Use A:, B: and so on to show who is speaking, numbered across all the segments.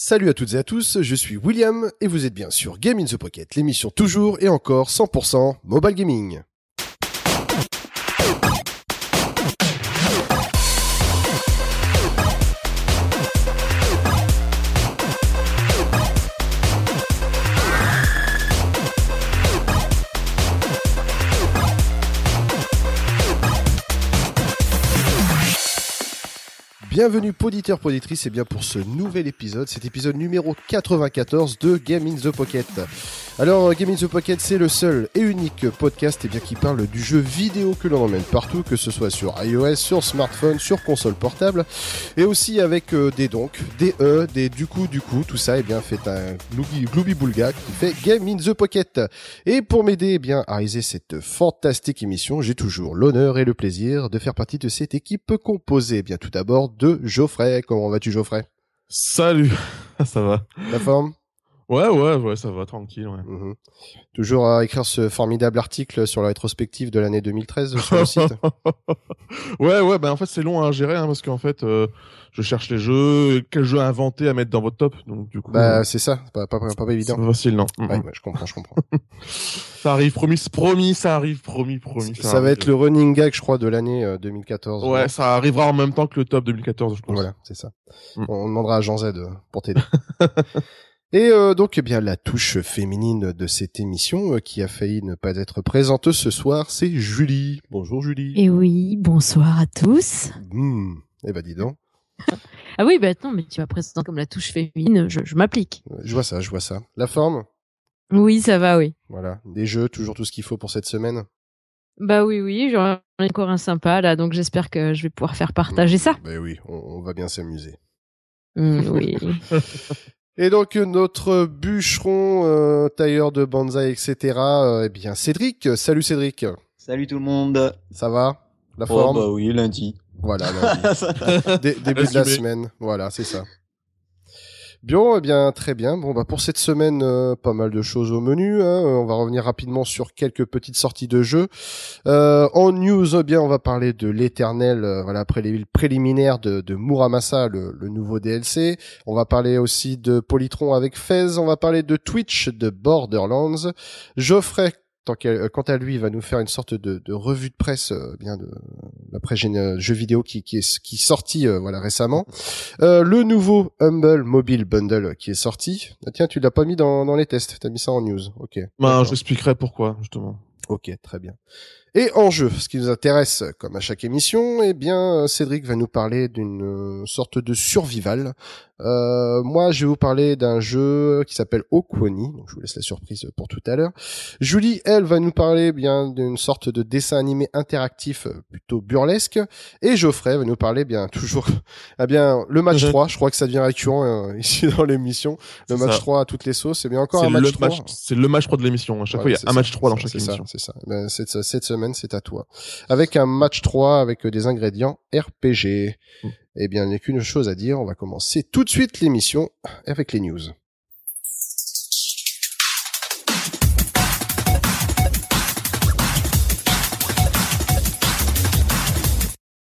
A: Salut à toutes et à tous, je suis William et vous êtes bien sur Game in the Pocket, l'émission toujours et encore 100% mobile gaming. Bienvenue poditeur poditrice et bien pour ce nouvel épisode, cet épisode numéro 94 de Game in the Pocket. Alors Game in the Pocket c'est le seul et unique podcast eh bien, qui parle du jeu vidéo que l'on emmène partout, que ce soit sur iOS, sur smartphone, sur console portable et aussi avec euh, des donc, des e, des du coup du coup, tout ça eh bien fait un gloubi boulga qui fait Game in the Pocket. Et pour m'aider eh bien à réaliser cette fantastique émission, j'ai toujours l'honneur et le plaisir de faire partie de cette équipe composée bien tout d'abord de Geoffrey. Comment vas-tu Geoffrey?
B: Salut, ça va.
A: La forme?
B: Ouais, ouais, ouais, ça va, tranquille. Ouais.
A: Mhm. Toujours à écrire ce formidable article sur la rétrospective de l'année 2013 sur le site.
B: ouais, ouais, ben en fait c'est long à gérer hein, parce qu'en fait euh, je cherche les jeux, quel jeu inventer à mettre dans votre top, donc du coup.
A: Bah euh, c'est ça, pas, pas, pas, pas évident.
B: C'est facile, non.
A: Ouais, je comprends, je comprends.
B: ça arrive, promis, promis, ça arrive, promis, promis.
A: Ça, ça va être le running gag, je crois, de l'année 2014.
B: Euh, ouais, ça arrivera en même temps que le top 2014, je pense.
A: Voilà, c'est ça. Mm. On demandera à Jean Z pour t'aider. Et euh, donc, eh bien, la touche féminine de cette émission euh, qui a failli ne pas être présente ce soir, c'est Julie. Bonjour Julie.
C: Et oui, bonsoir à tous.
A: Mmh. Eh ben, dis donc.
C: ah oui, bah non, mais tu vas présenter comme la touche féminine, je, je m'applique.
A: Je vois ça, je vois ça. La forme?
C: Oui, ça va, oui.
A: Voilà, des jeux, toujours tout ce qu'il faut pour cette semaine?
C: Bah oui, oui, j'en ai encore un sympa là, donc j'espère que je vais pouvoir faire partager ça.
A: Bah oui, on, va bien s'amuser.
C: Mmh, oui.
A: Et donc notre bûcheron, euh, tailleur de bonsaï, etc. Euh, eh bien Cédric. Salut Cédric.
D: Salut tout le monde.
A: Ça va? La
D: oh,
A: forme?
D: Bah oui, lundi.
A: Voilà, lundi. début de la semaine. Voilà, c'est ça. Bien, eh bien, très bien. Bon, bah pour cette semaine, euh, pas mal de choses au menu. Hein. On va revenir rapidement sur quelques petites sorties de jeux. Euh, en news, eh bien, on va parler de l'éternel, euh, voilà, après les préliminaires de, Muramasa, le, le, nouveau DLC. On va parler aussi de Polytron avec Fez. On va parler de Twitch, de Borderlands. Geoffrey euh, quant à lui, il va nous faire une sorte de, de revue de presse euh, bien de l'après jeu vidéo qui, qui est qui sorti euh, voilà récemment. le nouveau Humble Mobile Bundle qui est sorti. Ah, tiens, tu l'as pas mis dans, dans les tests, t'as mis ça en news. Ok.
B: Ben, je expliquerai pourquoi justement.
A: Ok, très bien. Et en jeu, ce qui nous intéresse, comme à chaque émission, eh bien, Cédric va nous parler d'une sorte de survival. Euh, moi, je vais vous parler d'un jeu qui s'appelle Okwoni, donc je vous laisse la surprise pour tout à l'heure. Julie, elle, va nous parler bien d'une sorte de dessin animé interactif plutôt burlesque. Et Geoffrey va nous parler bien toujours, eh bien, le match 3. Je crois que ça devient récurrent euh, ici dans l'émission. Le match 3 à toutes les sauces. C'est bien encore un match 3.
B: C'est le match 3 de l'émission. À chaque fois, il y a un match 3 dans chaque émission.
A: C'est ça. Ben, cette, cette semaine, c'est à toi. Avec un match 3 avec des ingrédients RPG. Mm. Eh bien, il n'y a qu'une chose à dire. On va commencer tout de suite l'émission avec les news.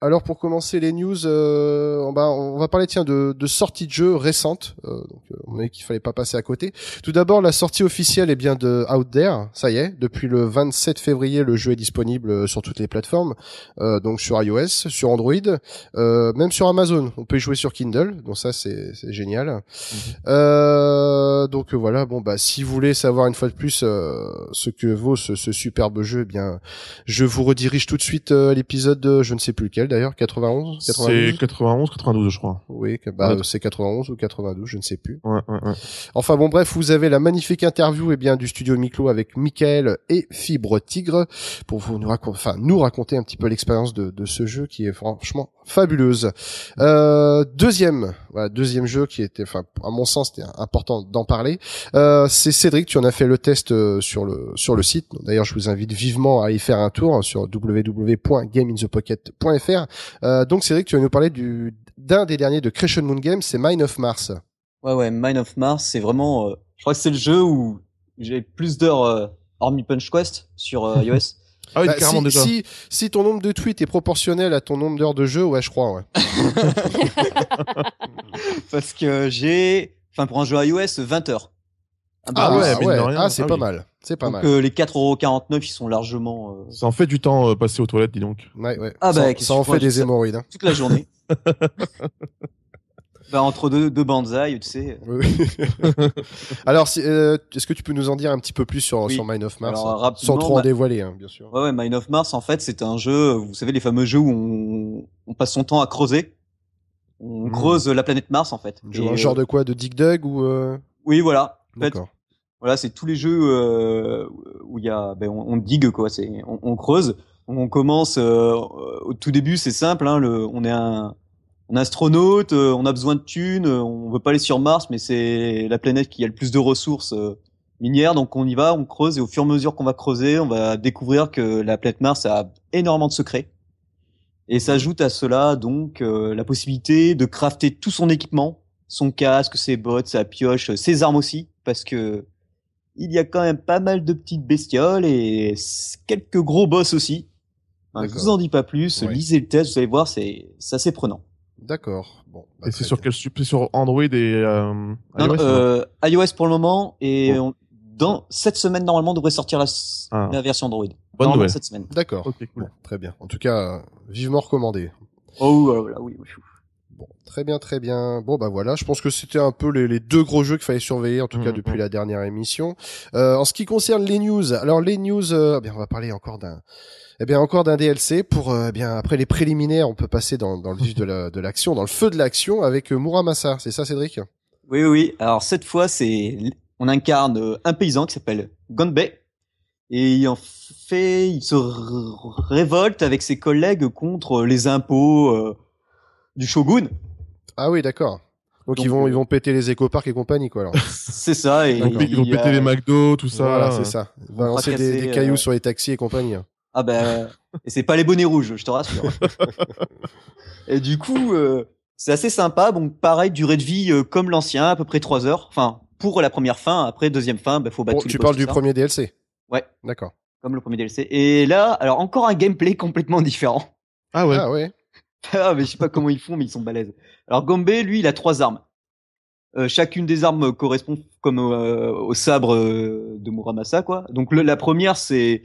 A: Alors pour commencer les news, euh, on, va, on va parler tiens de, de sorties de jeux récentes. Euh, donc euh, on a qu'il fallait pas passer à côté. Tout d'abord la sortie officielle est bien de Out There. Ça y est, depuis le 27 février le jeu est disponible euh, sur toutes les plateformes. Euh, donc sur iOS, sur Android, euh, même sur Amazon. On peut y jouer sur Kindle. Donc ça c'est génial. Mhm. donc voilà. Bon bah si vous voulez savoir une fois de plus ce que vaut ce, ce superbe jeu, eh bien je vous redirige tout de suite à l'épisode de je ne sais plus lequel d'ailleurs 91
B: C'est 91, 92 je crois.
A: Oui, bah, c'est 91 ou 92, je ne sais plus.
B: Ouais, ouais, ouais.
A: Enfin bon bref, vous avez la magnifique interview et eh bien du studio Miclo avec Michael et Fibre Tigre pour vous nous raconter, enfin nous raconter un petit peu l'expérience de, de ce jeu qui est franchement fabuleuse. Euh, deuxième, voilà, deuxième jeu qui était, enfin à mon sens c'était important d'en parler. Euh, c'est Cédric, tu en as fait le test euh, sur le sur le site. D'ailleurs, je vous invite vivement à y faire un tour hein, sur www.gameinthepocket.fr euh, donc Cédric, tu vas nous parler du d'un des derniers de Creation Moon Games, c'est Mine of Mars.
D: Ouais ouais, Mine of Mars, c'est vraiment, euh, je crois que c'est le jeu où j'ai plus d'heures euh, hormis Punch Quest sur euh, iOS.
B: Ah oui, bah, carrément
A: si,
B: déjà.
A: Si, si ton nombre de tweets est proportionnel à ton nombre d'heures de jeu, ouais, je crois, ouais.
D: Parce que j'ai enfin pour un jeu iOS, 20 heures. Un
B: Ah
D: peu
B: ouais, mine rien.
A: Ah, c'est
B: Ah
A: pas
B: oui.
A: mal. C'est pas
D: Donc
A: mal.
D: euh, les 4,49€, ils sont largement euh,
B: Ça en fait du temps euh, passé aux toilettes, dis donc.
A: Ouais, ouais.
D: Ah bah,
A: ça, en fait des hémorroïdes. hein.
D: toute la journée. bah, entre deux, deux banzai, tu sais.
A: Oui. Alors, si, euh, est-ce que tu peux nous en dire un petit peu plus sur,
D: Oui.
A: sur Mind of Mars
D: Alors,
A: hein, Sans trop en
D: bah-
A: dévoiler, hein, bien sûr.
D: Ouais, ouais, Mine of Mars, en fait, c'est un jeu, vous savez, les fameux jeux où on, on passe son temps à creuser. On
A: Mhm.
D: creuse la planète Mars, en fait.
A: Genre,
D: Et,
A: un genre de quoi De Dig Dug ou euh...
D: Oui, voilà. En fait,
A: D'accord.
D: Voilà, c'est tous les jeux euh, où il y a, ben, on, digue quoi, c'est, on, creuse. On commence euh, au tout début, c'est simple. Hein, le, on est un, un astronaute, euh, on a besoin de thunes, on veut pas aller sur Mars, mais c'est la planète qui a le plus de ressources minières, donc on y va, on creuse et au fur et à mesure qu'on va creuser, on va découvrir que la planète Mars a énormément de secrets. Et s'ajoute à cela donc euh, la possibilité de crafter tout son équipement, son casque, ses bottes, sa pioche, ses armes aussi, parce que il y a quand même pas mal de petites bestioles et quelques gros boss aussi. Enfin, je
A: D'accord.
D: vous en dis pas plus,
A: Ouais.
D: lisez le test, vous allez voir, c'est c'est assez prenant.
A: D'accord. Bon. bah,
B: Et c'est sur quel sur Android et euh,
D: Non,
B: iOS,
D: euh, iOS pour le moment et
B: Bon.
D: on- dans cette semaine normalement devrait sortir la,
B: Ah.
D: la version Android.
B: Bonne nouvelle.
D: cette semaine.
A: D'accord.
B: Ok, cool.
A: Bon, très bien. En tout cas, vivement recommandé.
D: Oh voilà, oui, oui.
A: Bon, très bien, très bien. Bon, bah voilà, je pense que c'était un peu les, les deux gros jeux qu'il fallait surveiller, en tout cas
B: Mhm.
A: depuis la dernière émission. Euh, en ce qui concerne les news, alors les news, euh, eh bien, on va parler encore d'un, eh bien, encore d'un DLC pour, euh, eh bien, après les préliminaires, on peut passer dans, dans le vif de la- de l'action, dans le feu de l'action avec euh, Muramasa. C'est ça, Cédric?
D: Oui, oui. Alors cette fois, c'est on incarne euh, un paysan qui s'appelle Gonbei et il en fait, il se révolte avec ses collègues contre les impôts euh, du shogun.
A: Ah oui, d'accord. Donc,
D: Donc,
A: ils vont,
D: euh,
A: ils vont péter les écoparks et compagnie, quoi. Alors.
D: C'est ça. Et
B: Ils vont, ils péter les McDo, tout ça.
A: voilà, c'est ça.
D: vont
A: Balancer des, cailloux
D: euh,
A: sur les taxis et compagnie.
D: Ah ben, et c'est pas les bonnets rouges, je te rassure. et du coup, euh, c'est assez sympa. Bon, pareil, durée de vie euh, comme l'ancien, à peu près 3 heures. Enfin, pour la première fin. Après, deuxième fin, ben, faut battre
A: Bon,
D: tous les
A: tu parles du
D: ça.
A: premier DLC.
D: Ouais.
A: D'accord.
D: Comme le premier DLC. Et là, alors encore un gameplay complètement différent.
B: Ah ouais.
A: Ah ouais.
D: Ah, mais je sais pas comment ils font, mais ils sont balèzes. Alors Gombe, lui, il a trois armes. Euh, chacune des armes correspond comme euh, au sabre euh, de Muramasa, quoi. Donc le- la première, c'est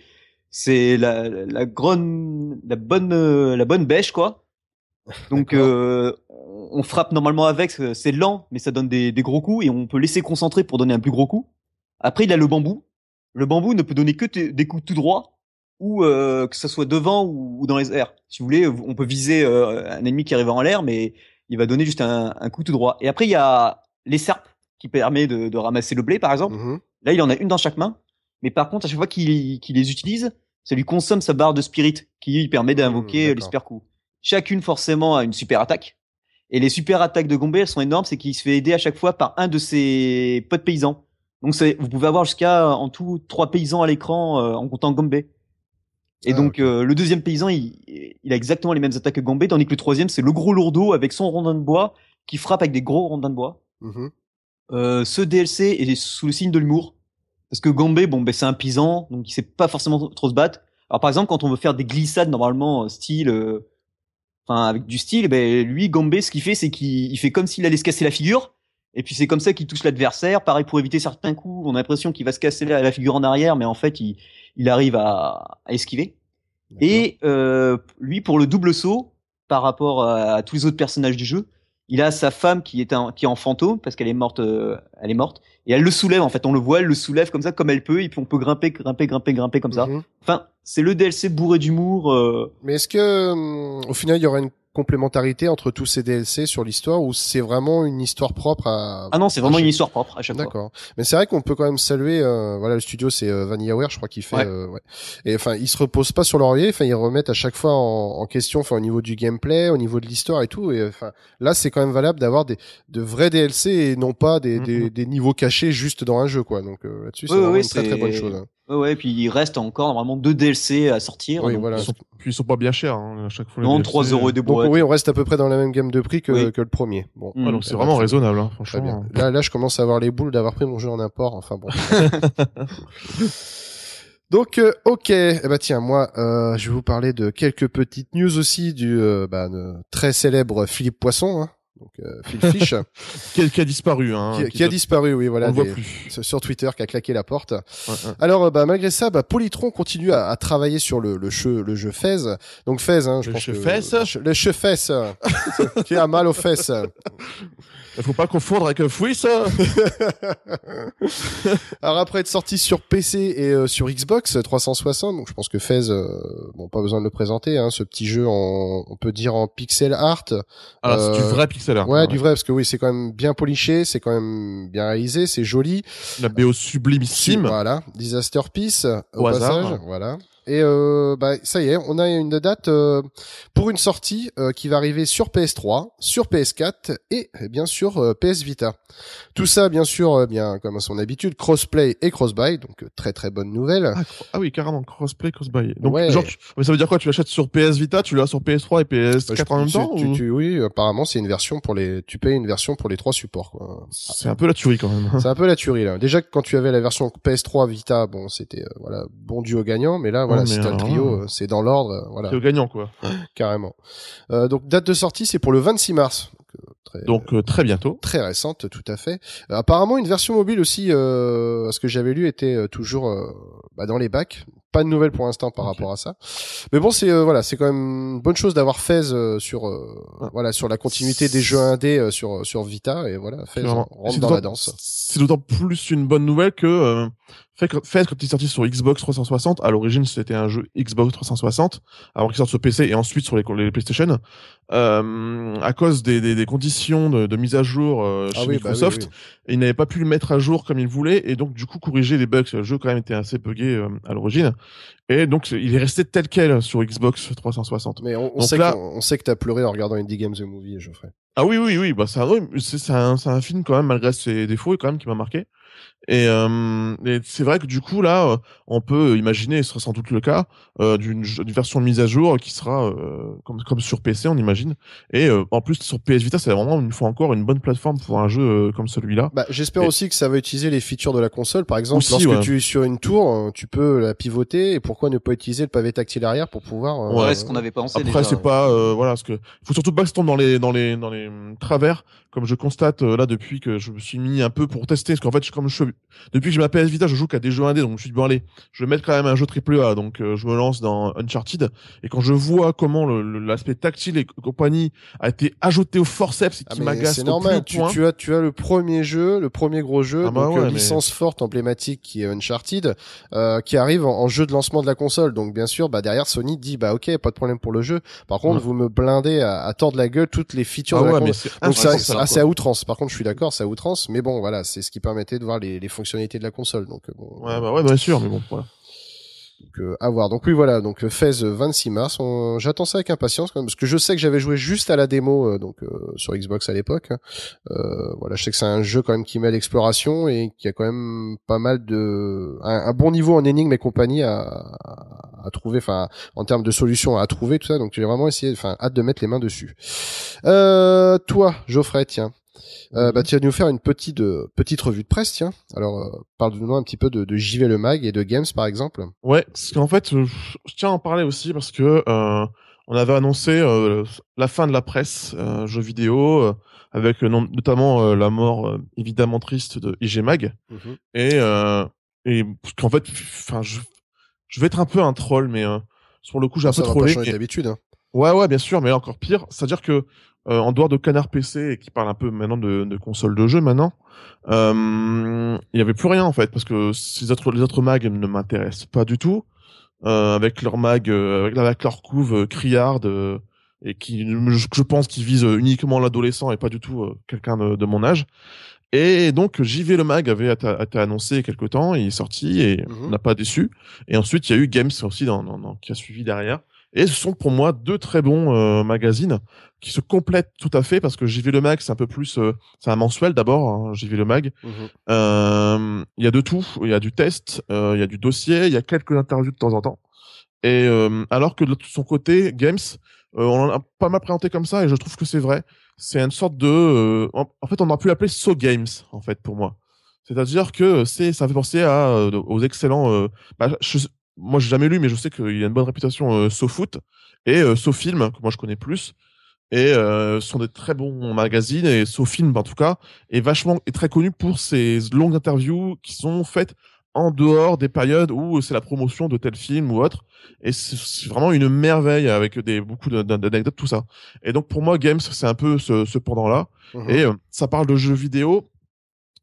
D: c'est la, la, la grone- la bonne euh, la bonne bêche, quoi. Donc euh, on frappe normalement avec, c'est lent, mais ça donne des, des gros coups et on peut laisser concentrer pour donner un plus gros coup. Après, il a le bambou. Le bambou ne peut donner que des coups tout droit ou euh, que ça soit devant ou, ou dans les airs. Si vous voulez, on peut viser euh, un ennemi qui arrive en l'air, mais il va donner juste un, un coup tout droit. Et après, il y a les serpes qui permet de, de ramasser le blé, par exemple.
A: Mhm.
D: Là, il en a une dans chaque main. Mais par contre, à chaque fois qu'il qu'il les utilise, ça lui consomme sa barre de spirit qui lui permet d'invoquer
A: Mmh,
D: les super coups. Chacune, forcément, a une super attaque. Et les super attaques de Gombe, elles sont énormes. C'est qu'il se fait aider à chaque fois par un de ses potes paysans. Donc, c'est- vous pouvez avoir jusqu'à, en tout, trois paysans à l'écran euh, en comptant Gombe. Et
A: Ah,
D: donc, euh, le deuxième paysan, il, il a exactement les mêmes attaques que Gombe, tandis que le troisième, c'est le gros lourdeau avec son rondin de bois qui frappe avec des gros rondins de bois.
A: Mhm.
D: Euh, ce DLC est sous le signe de l'humour. Parce que Gombe, bon, ben, c'est un paysan, donc il sait pas forcément trop se battre. Alors, par exemple, quand on veut faire des glissades, normalement, euh, style, euh, enfin, avec du style, ben, lui, Gombe, ce qu'il fait, c'est qu'il il fait comme s'il allait se casser la figure. Et puis, c'est comme ça qu'il touche l'adversaire. Pareil, pour éviter certains coups, on a l'impression qu'il va se casser la, la figure en arrière, mais en fait, il, il arrive à, à esquiver. Et euh, lui, pour le double saut, par rapport à, à tous les autres personnages du jeu, il a sa femme qui est, un, qui est en fantôme parce qu'elle est morte, euh, elle est morte, et elle le soulève en fait. On le voit, elle le soulève comme ça, comme elle peut, et puis on peut grimper, grimper, grimper, grimper comme ça.
A: Mhm.
D: Enfin, c'est le DLC bourré d'humour. euh,
A: Mais est-ce que, hum, au final, il y aura une complémentarité entre tous ces DLC sur l'histoire ou c'est vraiment une histoire propre à...
D: Ah non, c'est vraiment une histoire propre à chaque fois.
A: D'accord. Mais c'est vrai qu'on peut quand même saluer, euh, voilà, le studio c'est euh, VanillaWare, je crois qu'il fait,
D: Ouais.
A: euh, ouais. Et enfin, ils se reposent pas sur laurier, enfin, ils remettent à chaque fois en, en question, enfin, au niveau du gameplay, au niveau de l'histoire et tout. Et enfin, là, c'est quand même valable d'avoir des de vrais DLC et non pas des, des,
B: Mhm.
A: des niveaux cachés juste dans un jeu, quoi. Donc euh, là-dessus, c'est une très très bonne chose. hein.
D: Ouais, ouais, puis il reste encore normalement deux DLC à sortir.
A: Oui,
D: donc,
A: voilà.
B: Ils sont, puis ils sont pas bien chers, hein, à chaque fois. les
D: Non,
B: DLC.
D: 3 euros des
A: Donc
D: boîtes.
A: oui, on reste à peu près dans la même gamme de prix que,
D: Oui.
A: que le premier. Bon.
D: Mm.
B: Ah, donc c'est vraiment raisonnable, hein,
A: Très bien.
B: franchement.
A: Là, là, je commence à avoir les boules d'avoir pris mon jeu en import. Enfin bon. Donc, euh, ok. Eh ben tiens, moi, euh, je vais vous parler de quelques petites news aussi du euh, bah, de très célèbre Philippe Poisson. Hein. Donc euh, Phil Fish,
B: qui, qui, a disparu, hein,
A: qui, qui a disparu, oui, voilà,
B: on voit plus.
A: sur Twitter, qui a claqué la porte. Alors, euh, bah, malgré ça, bah, Polytron continue à, à travailler sur le, le jeu, le jeu Fez. Donc Fez, hein, je
B: le
A: pense
B: jeu
A: que
B: Fez.
A: le jeu Fez, qui a mal aux fesses.
B: Il faut pas confondre avec un ça.
A: Alors après être sorti sur PC et euh, sur Xbox 360, donc je pense que Fez, euh, bon, pas besoin de le présenter, hein, ce petit jeu en, on peut dire en pixel art.
B: Alors c'est du vrai pixel
A: Ouais, du vrai, parce que oui, c'est quand même bien poliché, c'est quand même bien réalisé, c'est joli.
B: La BO sublimissime.
A: Voilà, Disaster Peace au,
B: Au
A: passage,
B: hasard.
A: voilà. Et euh, bah, ça y est, on a une date euh, pour une sortie euh, qui va arriver sur PS3, sur PS4 et eh bien sûr euh, PS Vita. Tout ça, bien sûr, euh, bien comme à son habitude, crossplay et crossbuy, donc euh, très très bonne nouvelle.
B: Ah, ah oui, carrément, crossplay, crossbuy. Donc,
A: Ouais.
B: genre, tu- mais ça veut dire quoi Tu l'achètes sur PS Vita, tu l'as sur PS3 et PS4
A: Euh, je-
B: en même temps
A: tu-
B: ou-
A: tu- Oui, apparemment c'est une version pour les. Tu payes une version pour les trois supports. Quoi.
B: C'est un peu la tuerie quand même.
A: C'est un peu la tuerie là. Déjà quand tu avais la version PS3 Vita, bon, c'était euh, voilà bon duo gagnant, mais là voilà,
B: mais
A: si t'as le
B: alors
A: trio, euh, c'est dans l'ordre, euh, voilà,
B: C'est au gagnant, quoi.
A: carrément. Euh, donc date de sortie, c'est pour le 26 mars. Donc, euh, très,
B: Donc, euh, très bientôt.
A: très récente, tout à fait. Euh, apparemment, une version mobile aussi, euh, ce que j'avais lu, était toujours bah, dans les bacs. Pas de nouvelles pour l'instant par rapport à ça. Mais bon, c'est euh, voilà, c'est quand même une bonne chose d'avoir Fez euh, sur euh,
B: Ah.
A: voilà sur la continuité des jeux indés euh, sur sur Vita et voilà, Fez rentre dans la danse.
B: C'est d'autant plus une bonne nouvelle que euh, fait que fait quand il est sorti sur Xbox 360, à l'origine c'était un jeu Xbox 360 avant qu'il sorte sur PC et ensuite sur les, les PlayStation. Euh, à cause des, des, des conditions de, de mise à jour euh, chez
A: Ah oui, bah oui,
B: Microsoft,
A: oui.
B: il n'avait pas pu le mettre à jour comme il voulait et donc du coup corriger les bugs. Le jeu quand même était assez buggé euh, à l'origine et donc il est resté tel quel sur Xbox 360.
A: Mais on, on
B: Donc
A: sait
B: là-
A: que, on sait que t'as pleuré en regardant Indie Games The Movie, Geoffrey.
B: Ah oui, oui, oui, bah c'est un, c'est c'est un, c'est un film quand même malgré ses défauts quand même qui m'a marqué. Et, euh, et c'est vrai que du coup là, euh, on peut imaginer, et ce sera sans doute le cas, euh, d'une d'une version de mise à jour qui sera euh, comme comme sur PC, on imagine. Et euh, en plus sur PS Vita, c'est vraiment une fois encore une bonne plateforme pour un jeu euh, comme celui-là.
A: Bah, j'espère
B: Et-
A: aussi que ça va utiliser les features de la console. Par exemple,
B: Aussi,
A: lorsque
B: ouais.
A: tu es sur une tour, tu peux la pivoter. Et pourquoi ne pas utiliser le pavé tactile arrière pour pouvoir euh,
B: Ouais,
D: ce qu'on avait pensé
B: Après,
D: déjà.
B: c'est pas euh, voilà, parce que faut surtout pas que ça tombe dans les dans les dans les hum, travers, comme je constate euh, là depuis que je me suis mis un peu pour tester, parce qu'en fait, je- comme je depuis que j'ai ma PS Vita, je joue qu'à des jeux indés, donc je me suis dit bon allez, je vais mettre quand même un jeu triple A, donc euh, je me lance dans Uncharted, et quand je vois comment l'aspect tactile et compagnie a été ajouté au forceps
A: Ah,
B: qui m'agace
A: c'est normal.
B: plus
A: Tu,
B: point.
A: tu as, tu as le premier jeu, le premier gros jeu,
B: Ah bah
A: donc
B: ouais,
A: euh,
B: mais-
A: licence forte, emblématique, qui est Uncharted, euh, qui arrive en, en jeu de lancement de la console. Donc bien sûr, bah derrière Sony dit bah ok, pas de problème pour le jeu. Par contre,
B: Ouais.
A: vous me blindez à, à tordre la gueule toutes les features
B: Ah
A: de la
B: ouais,
A: console.
B: mais c'est
A: Donc
B: quoi.
A: c'est à outrance. Par contre, je suis d'accord, c'est à outrance. Mais bon, voilà, c'est ce qui permettait de voir les, les fonctionnalités de la console. Donc euh, bon,
B: Ouais, bah ouais, bien sûr, mais bon, voilà.
A: donc, euh, à voir. Donc oui, voilà. Donc euh, Fez euh, 26 mars. On- J'attends ça avec impatience quand même, parce que je sais que j'avais joué juste à la démo euh, donc euh, sur Xbox à l'époque. hein. Euh, voilà, je sais que c'est un jeu quand même qui met l'exploration et qui a quand même pas mal de un, un bon niveau en énigmes et compagnie à, à trouver. Enfin, en termes de solutions à trouver tout ça. Donc j'ai vraiment essayé. Enfin, hâte de mettre les mains dessus. Euh, toi, Geoffrey, tiens. Euh, bah, tu vas nous faire une petite euh, petite revue de presse, tiens. Alors, euh, parle-nous un petit peu de, de JV le Mag et de Games, par exemple.
B: Ouais, parce qu'en fait, euh, je tiens à en parler aussi parce que euh, on avait annoncé la fin de la presse jeux vidéo avec notamment la mort évidemment triste de IG Mag et euh, et parce qu'en fait, enfin, je je vais être un peu un troll, mais sur le coup, j'ai un
A: ça
B: peu
A: va pas
B: trollé.
A: changer d'habitude. hein.
B: Ouais, ouais, bien sûr, mais encore pire, c'est-à-dire que euh, en dehors de Canard PC et qui parle un peu maintenant de, de console de jeu maintenant, euh, il y avait plus rien en fait parce que ces autres les autres mags ne m'intéressent pas du tout euh, avec leur mag euh, avec, avec leur couve criarde euh, et qui je, je pense qu'ils visent uniquement l'adolescent et pas du tout quelqu'un de, de mon âge. Et donc JV le mag avait été, annoncé quelque temps, il est sorti et
A: Mhm.
B: n'a pas déçu. Et ensuite il y a eu Games aussi dans, dans- dans- qui a suivi derrière. Et ce sont pour moi deux très bons euh, magazines qui se complètent tout à fait parce que JV le mag c'est un peu plus euh, c'est un mensuel d'abord hein, JV le mag. Euh, Il y a de tout, il y a du test, euh, il y a du dossier, il y a quelques interviews de temps en temps. Et euh, alors que de son côté Games euh, on en a pas mal présenté comme ça et je trouve que c'est vrai. C'est une sorte de euh, en, fait on aurait pu l'appeler So Games en fait pour moi. C'est-à-dire que c'est ça fait penser à aux excellents euh, bah, je- moi j'ai jamais lu mais je sais qu'il y a une bonne réputation euh, SoFoot et euh, SoFilm que moi je connais plus. Et euh, sont des très bons magazines et SoFilm en tout cas est vachement est très connu pour ses longues interviews qui sont faites en dehors des périodes où c'est la promotion de tel film ou autre. Et c'est vraiment une merveille avec des beaucoup d'anecdotes tout ça. Et donc pour moi Games c'est un peu ce, ce pendant là mhm. et euh, ça parle de jeux vidéo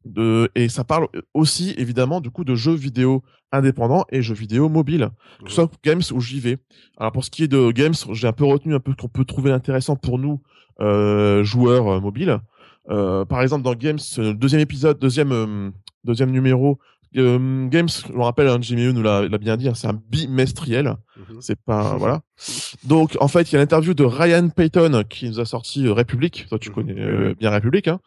B: de et ça parle aussi évidemment du coup de jeux vidéo indépendants et jeux vidéo mobiles que ce soit games ou vais alors pour ce qui est de games j'ai un peu retenu un peu ce qu'on peut trouver intéressant pour nous euh, joueurs euh, mobiles euh, par exemple dans games deuxième épisode deuxième euh, deuxième numéro euh, Games, je me rappelle, hein, Jimmy nous l'a bien dit, hein, c'est un bimestriel. Mhm. C'est pas voilà. Donc en fait, il y a l'interview de Ryan Payton qui nous a sorti République. Toi, tu mhm. connais bien République, hein.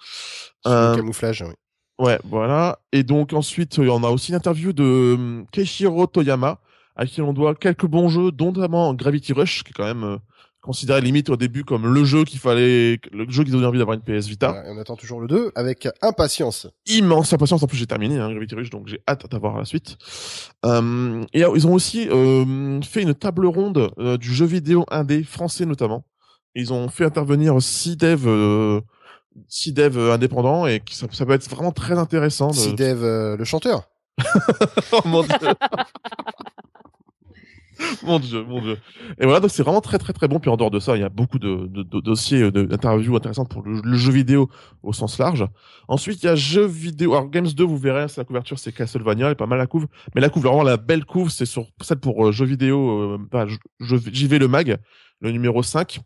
A: camouflage, oui.
B: Ouais, voilà. Et donc ensuite, on a aussi l'interview de hum, Keishiro Toyama, à qui on doit quelques bons jeux, dont notamment Gravity Rush, qui est quand même euh, considéré limite au début comme le jeu qu'il fallait, le jeu qu'ils ont envie d'avoir une PS Vita.
A: on attend toujours le 2 avec impatience.
B: Immense impatience. En plus, j'ai terminé hein, Gravity Rush, donc j'ai hâte d'avoir la suite. Hum, et ils ont aussi hum, fait une table ronde euh, du jeu vidéo indé français notamment. Ils ont fait intervenir six devs euh, si dev euh, indépendant et ça, ça, peut être vraiment très intéressant. De...
A: Si dev euh, le chanteur.
B: oh mon dieu. mon dieu, mon dieu. Et voilà, donc c'est vraiment très très très bon. Puis en dehors de ça, il y a beaucoup de, de, de dossiers, euh, d'interviews intéressantes pour le, jeu vidéo au sens large. Ensuite, il y a jeux vidéo. Alors Games 2, vous verrez, c'est la couverture, c'est Castlevania, elle est pas mal la couve. Mais la couve, vraiment la belle couve, c'est sur celle pour jeux vidéo. Euh, j'y vais le mag, le numéro 5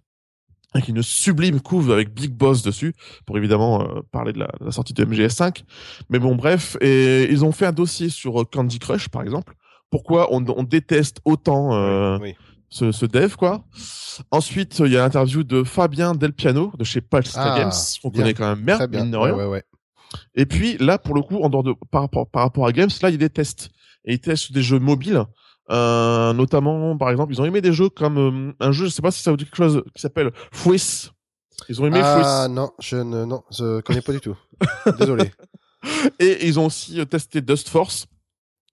B: avec une sublime couve avec Big Boss dessus pour évidemment euh, parler de la, de la, sortie de MGS5 mais bon bref et ils ont fait un dossier sur euh, Candy Crush par exemple. Pourquoi on, on déteste autant euh, Ce, ce, dev quoi? Ensuite il y a l'interview de Fabien Del Piano de chez Palstra ah, Games qu'on connaît quand même bien, bien. Ouais, ouais, ouais. et puis là pour le coup en dehors de par rapport par rapport à Games là il déteste et il teste des jeux mobiles euh, notamment, par exemple, ils ont aimé des jeux comme euh, un jeu, je sais pas si ça vous dit quelque chose, qui s'appelle Fouis. Ils ont aimé
A: Ah non, je ne non, je connais pas du tout. Désolé.
B: Et ils ont aussi euh, testé Dust Force.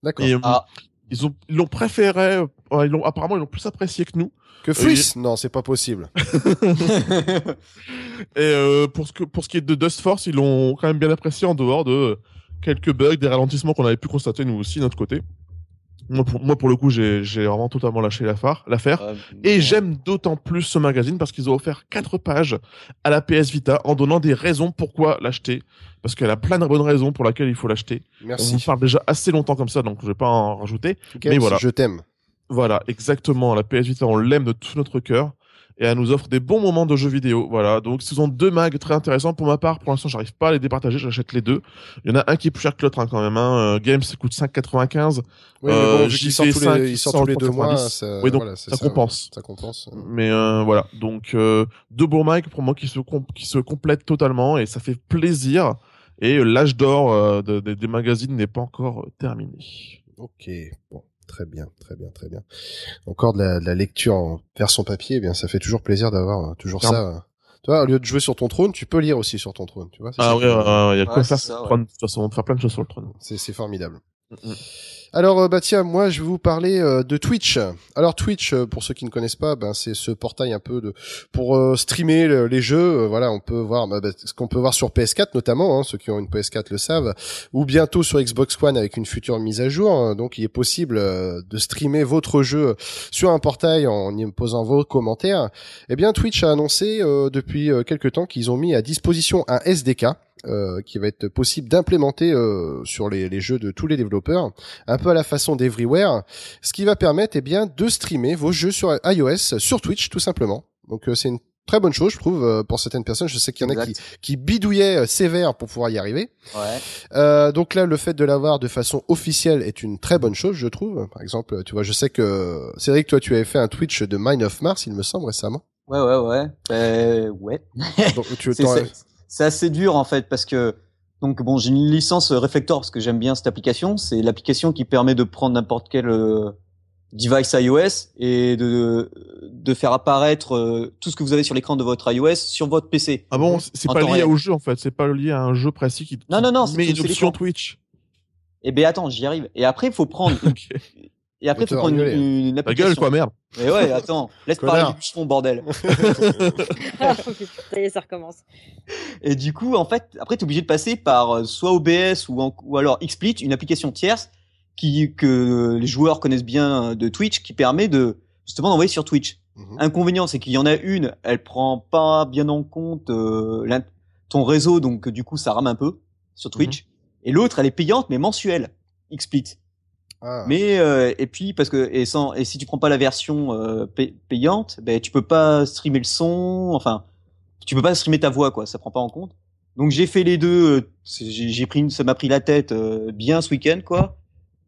A: D'accord.
B: Ah. Ils ont ils l'ont préféré, ils l'ont apparemment ils l'ont plus apprécié que nous.
A: Que Fouis Non, c'est pas possible.
B: et pour ce que pour ce qui est de Dust Force, ils l'ont quand même bien apprécié en dehors de quelques bugs, des ralentissements qu'on avait pu constater nous aussi de notre côté. Moi pour, moi, pour le coup, j'ai vraiment totalement lâché l'affaire. Ah, et j'aime d'autant plus ce magazine parce qu'ils ont offert quatre pages à la PS Vita en donnant des raisons pourquoi l'acheter. Parce qu'elle a plein de bonnes raisons pour lesquelles il faut l'acheter.
A: Merci.
B: On parle déjà assez longtemps comme ça, donc je vais pas en rajouter. mais voilà.
A: Je t'aime.
B: Voilà, exactement. La PS Vita, on l'aime de tout notre cœur et elle nous offre des bons moments de jeux vidéo. Voilà, donc ce sont deux mags très intéressants pour ma part. Pour l'instant, j'arrive pas à les départager, j'achète les deux. Il y en a un qui est plus cher que l'autre hein, quand même. Hein. Euh, Games ça coûte 5,95.
A: Oui, mais bon, euh, ils sortent tous les, tous les deux mois,
B: ça, oui, donc ça, compense.
A: Ça compense.
B: Mais euh, voilà, donc euh, deux bons mags pour moi qui se qui se complètent totalement et ça fait plaisir. Et l'âge d'or des magazines n'est pas encore terminé.
A: Ok, bon. Très bien, très bien, très bien. Encore de la, de la lecture en version papier, eh bien ça fait toujours plaisir d'avoir euh, toujours ça. Euh. Tu vois, au lieu de jouer sur ton trône, tu peux lire aussi sur ton trône, tu vois.
B: Ah oui, il y a quoi faire sur trône. De toute façon, on peut faire plein de choses sur le trône.
A: C'est formidable. Mm, mm. Alors euh, bah tiens, moi je vais vous parler euh, de Twitch. Alors Twitch, euh, pour ceux qui ne connaissent pas, ben c'est ce portail un peu de pour streamer les jeux. voilà, on peut voir bah, bah, ce qu'on peut voir sur PS4 notamment, hein, ceux qui ont une PS4 le savent, ou bientôt sur Xbox One avec une future mise à jour. donc il est possible de streamer votre jeu sur un portail en y posant vos commentaires. Eh bien Twitch a annoncé depuis quelques temps qu'ils ont mis à disposition un SDK euh, qui va être possible d'implémenter euh, sur les, les, jeux de tous les développeurs, un peu à la façon d'Everywhere, ce qui va permettre eh bien de streamer vos jeux sur iOS sur Twitch tout simplement. Donc euh, c'est une très bonne chose, je trouve, euh, pour certaines personnes. Je sais qu'il y en a qui, qui bidouillaient sévère pour pouvoir y arriver.
D: Ouais.
A: donc là, le fait de l'avoir de façon officielle est une très bonne chose, je trouve. Par exemple, tu vois, je sais que Cédric, toi, tu avais fait un Twitch de Mine of Mars, il me semble récemment.
D: Ouais, ouais, ouais. Euh, ouais.
A: Donc, tu,
D: c'est assez dur en fait parce que donc bon, j'ai une licence Reflector parce que j'aime bien cette application. C'est l'application qui permet de prendre n'importe quel euh, device iOS et de de faire apparaître euh, tout ce que vous avez sur l'écran de votre iOS sur votre PC.
B: Ah bon, c'est pas lié au jeu en fait, c'est pas lié à un jeu précis qui,
D: non, non, non,
B: met une option Twitch.
D: Eh ben attends, j'y arrive. Et après, il faut prendre Et après, faut prendre une, une application.
B: gueule, quoi, merde.
D: Mais ouais, attends, laisse parler du bûcheron, bordel.
C: Ça y est, ça recommence.
D: Et du coup, en fait, après, t'es obligé de passer par euh, soit OBS ou, en- ou alors XSplit, une application tierce qui que les joueurs connaissent bien euh, de Twitch, qui permet de justement d'envoyer sur Twitch.
A: Mhm.
D: Inconvénient, c'est qu'il y en a une, elle prend pas bien en compte euh, ton réseau, donc du coup, ça rame un peu sur Twitch. Et l'autre, elle est payante, mais mensuelle, XSplit.
A: Ah.
D: Mais euh, et puis parce que et sans et si tu prends pas la version euh, pay- payante, ben tu peux pas streamer le son, enfin tu peux pas streamer ta voix quoi, ça prend pas en compte. Donc j'ai fait les deux, euh, j'ai j'ai pris une, ça m'a pris la tête euh, bien ce week-end quoi.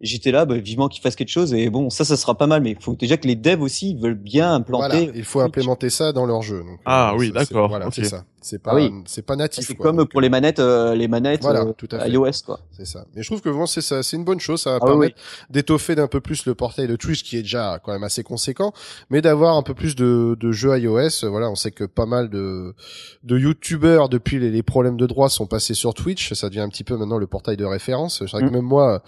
D: Et J'étais là, bah, vivement qu'ils fassent quelque chose et bon ça ça sera pas mal, mais il faut déjà que les devs aussi veulent bien
A: Voilà,
D: implanter.
A: il faut implémenter ça dans leur jeu. donc,
B: Ah
A: euh,
B: oui,
A: ça, c'est-
B: d'accord,
A: Voilà, c'est ça. C'est pas,
D: Ah oui.
A: c'est pas natif.
D: C'est comme
A: donc,
D: pour les manettes, euh, les manettes
A: Voilà,
D: euh,
A: tout à fait.
D: iOS quoi.
A: C'est ça. Mais je trouve que bon, c'est ça, c'est une bonne chose. Ça va
D: Ah oui,
A: permettre d'étoffer d'un peu plus le portail de Twitch qui est déjà quand même assez conséquent, mais d'avoir un peu plus de, de jeux iOS. Voilà, on sait que pas mal de, de YouTubeurs depuis les, les problèmes de droit sont passés sur Twitch. Ça devient un petit peu maintenant le portail de référence. C'est vrai que
D: Mm.
A: même moi,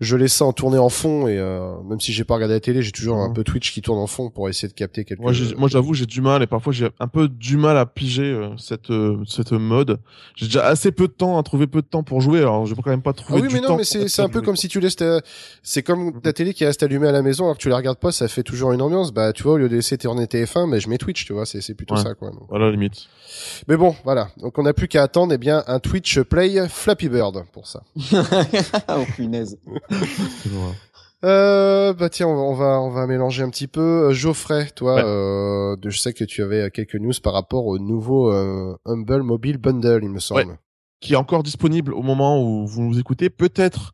A: je laisse ça en tourner en fond et euh, même si j'ai pas regardé la télé, j'ai toujours un
B: Mhm.
A: peu Twitch qui tourne en fond pour essayer de capter
B: j'ai- moi, j'avoue, j'ai du mal et parfois j'ai un peu du mal à piger euh, cette euh, cette mode. J'ai déjà assez peu de temps à trouver peu de temps pour jouer, alors je peux quand même pas
A: Ah
B: trouver
A: oui,
B: du
A: mais
B: temps.
A: non, mais c'est c'est un peu
B: jouer,
A: comme si tu laisses ta, c'est comme ta télé qui reste allumée à la maison alors que tu la regardes pas, ça fait toujours une ambiance. Bah, tu vois, au lieu de laisser tourner TF1, mais je mets Twitch, tu vois, c'est c'est plutôt
B: Ouais.
A: ça, quoi. donc.
B: Voilà, limite.
A: Mais bon, voilà. Donc on n'a plus qu'à attendre, eh bien, un Twitch Play Flappy Bird pour ça.
D: oh punaise.
A: Euh, bah tiens, on va, on va, mélanger un petit peu. Euh, Geoffrey, toi,
B: Ouais.
A: euh, je sais que tu avais euh, quelques news par rapport au nouveau euh, Humble Mobile Bundle, il me semble.
B: Qui est encore disponible au moment où vous nous écoutez. Peut-être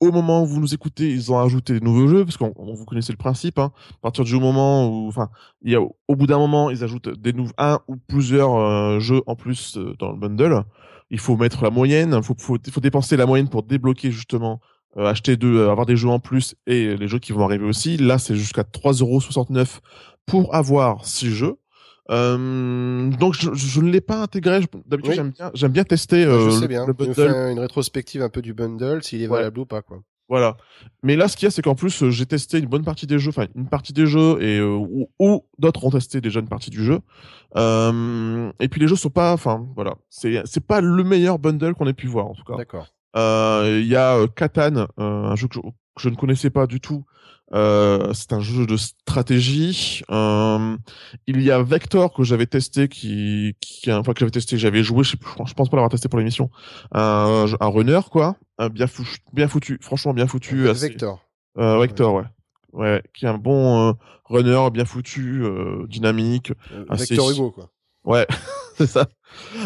B: au moment où vous nous écoutez, ils ont ajouté des nouveaux jeux, parce qu'on on- vous connaissez le principe. Hein. À partir du moment où, enfin, il y a au bout d'un moment, ils ajoutent des nouveaux un ou plusieurs euh, jeux en plus euh, dans le bundle. Il faut mettre la moyenne, il faut, faut, faut dépenser la moyenne pour débloquer justement, euh, acheter deux, euh, avoir des jeux en plus et les jeux qui vont arriver aussi. Là, c'est jusqu'à 3,69€ pour avoir six jeux. Euh, donc je, je ne l'ai pas intégré. Je- D'habitude,
A: Oui.
B: j'aime bien, j'aime bien tester
A: je
B: euh,
A: sais
B: le-
A: bien.
B: le bundle
A: une rétrospective un peu du bundle, s'il est
B: Ouais.
A: valable ou pas, quoi.
B: voilà. Mais là, ce qu'il y a, c'est qu'en plus, euh, j'ai testé une bonne partie des jeux, enfin une partie des jeux, et euh, ou, ou d'autres ont testé déjà une partie du jeu. Euh, et puis les jeux sont pas, enfin voilà, c'est c'est pas le meilleur bundle qu'on ait pu voir en tout cas.
A: D'accord.
B: Euh, Il y a euh, Catan, euh, un jeu que je, que je ne connaissais pas du tout. Euh, c'est un jeu de stratégie. Euh, il y a Vector que j'avais testé, qui, qui, enfin que j'avais testé, j'avais joué. Je, je pense pas l'avoir testé pour l'émission. Un, un runner quoi, un bien foutu, bien foutu, franchement bien foutu. assez-
A: Vector.
B: euh, Vector, ouais. Ouais, qui est un bon euh, runner, bien foutu, euh, dynamique.
A: Vector Hugo, quoi.
B: Ouais, c'est ça.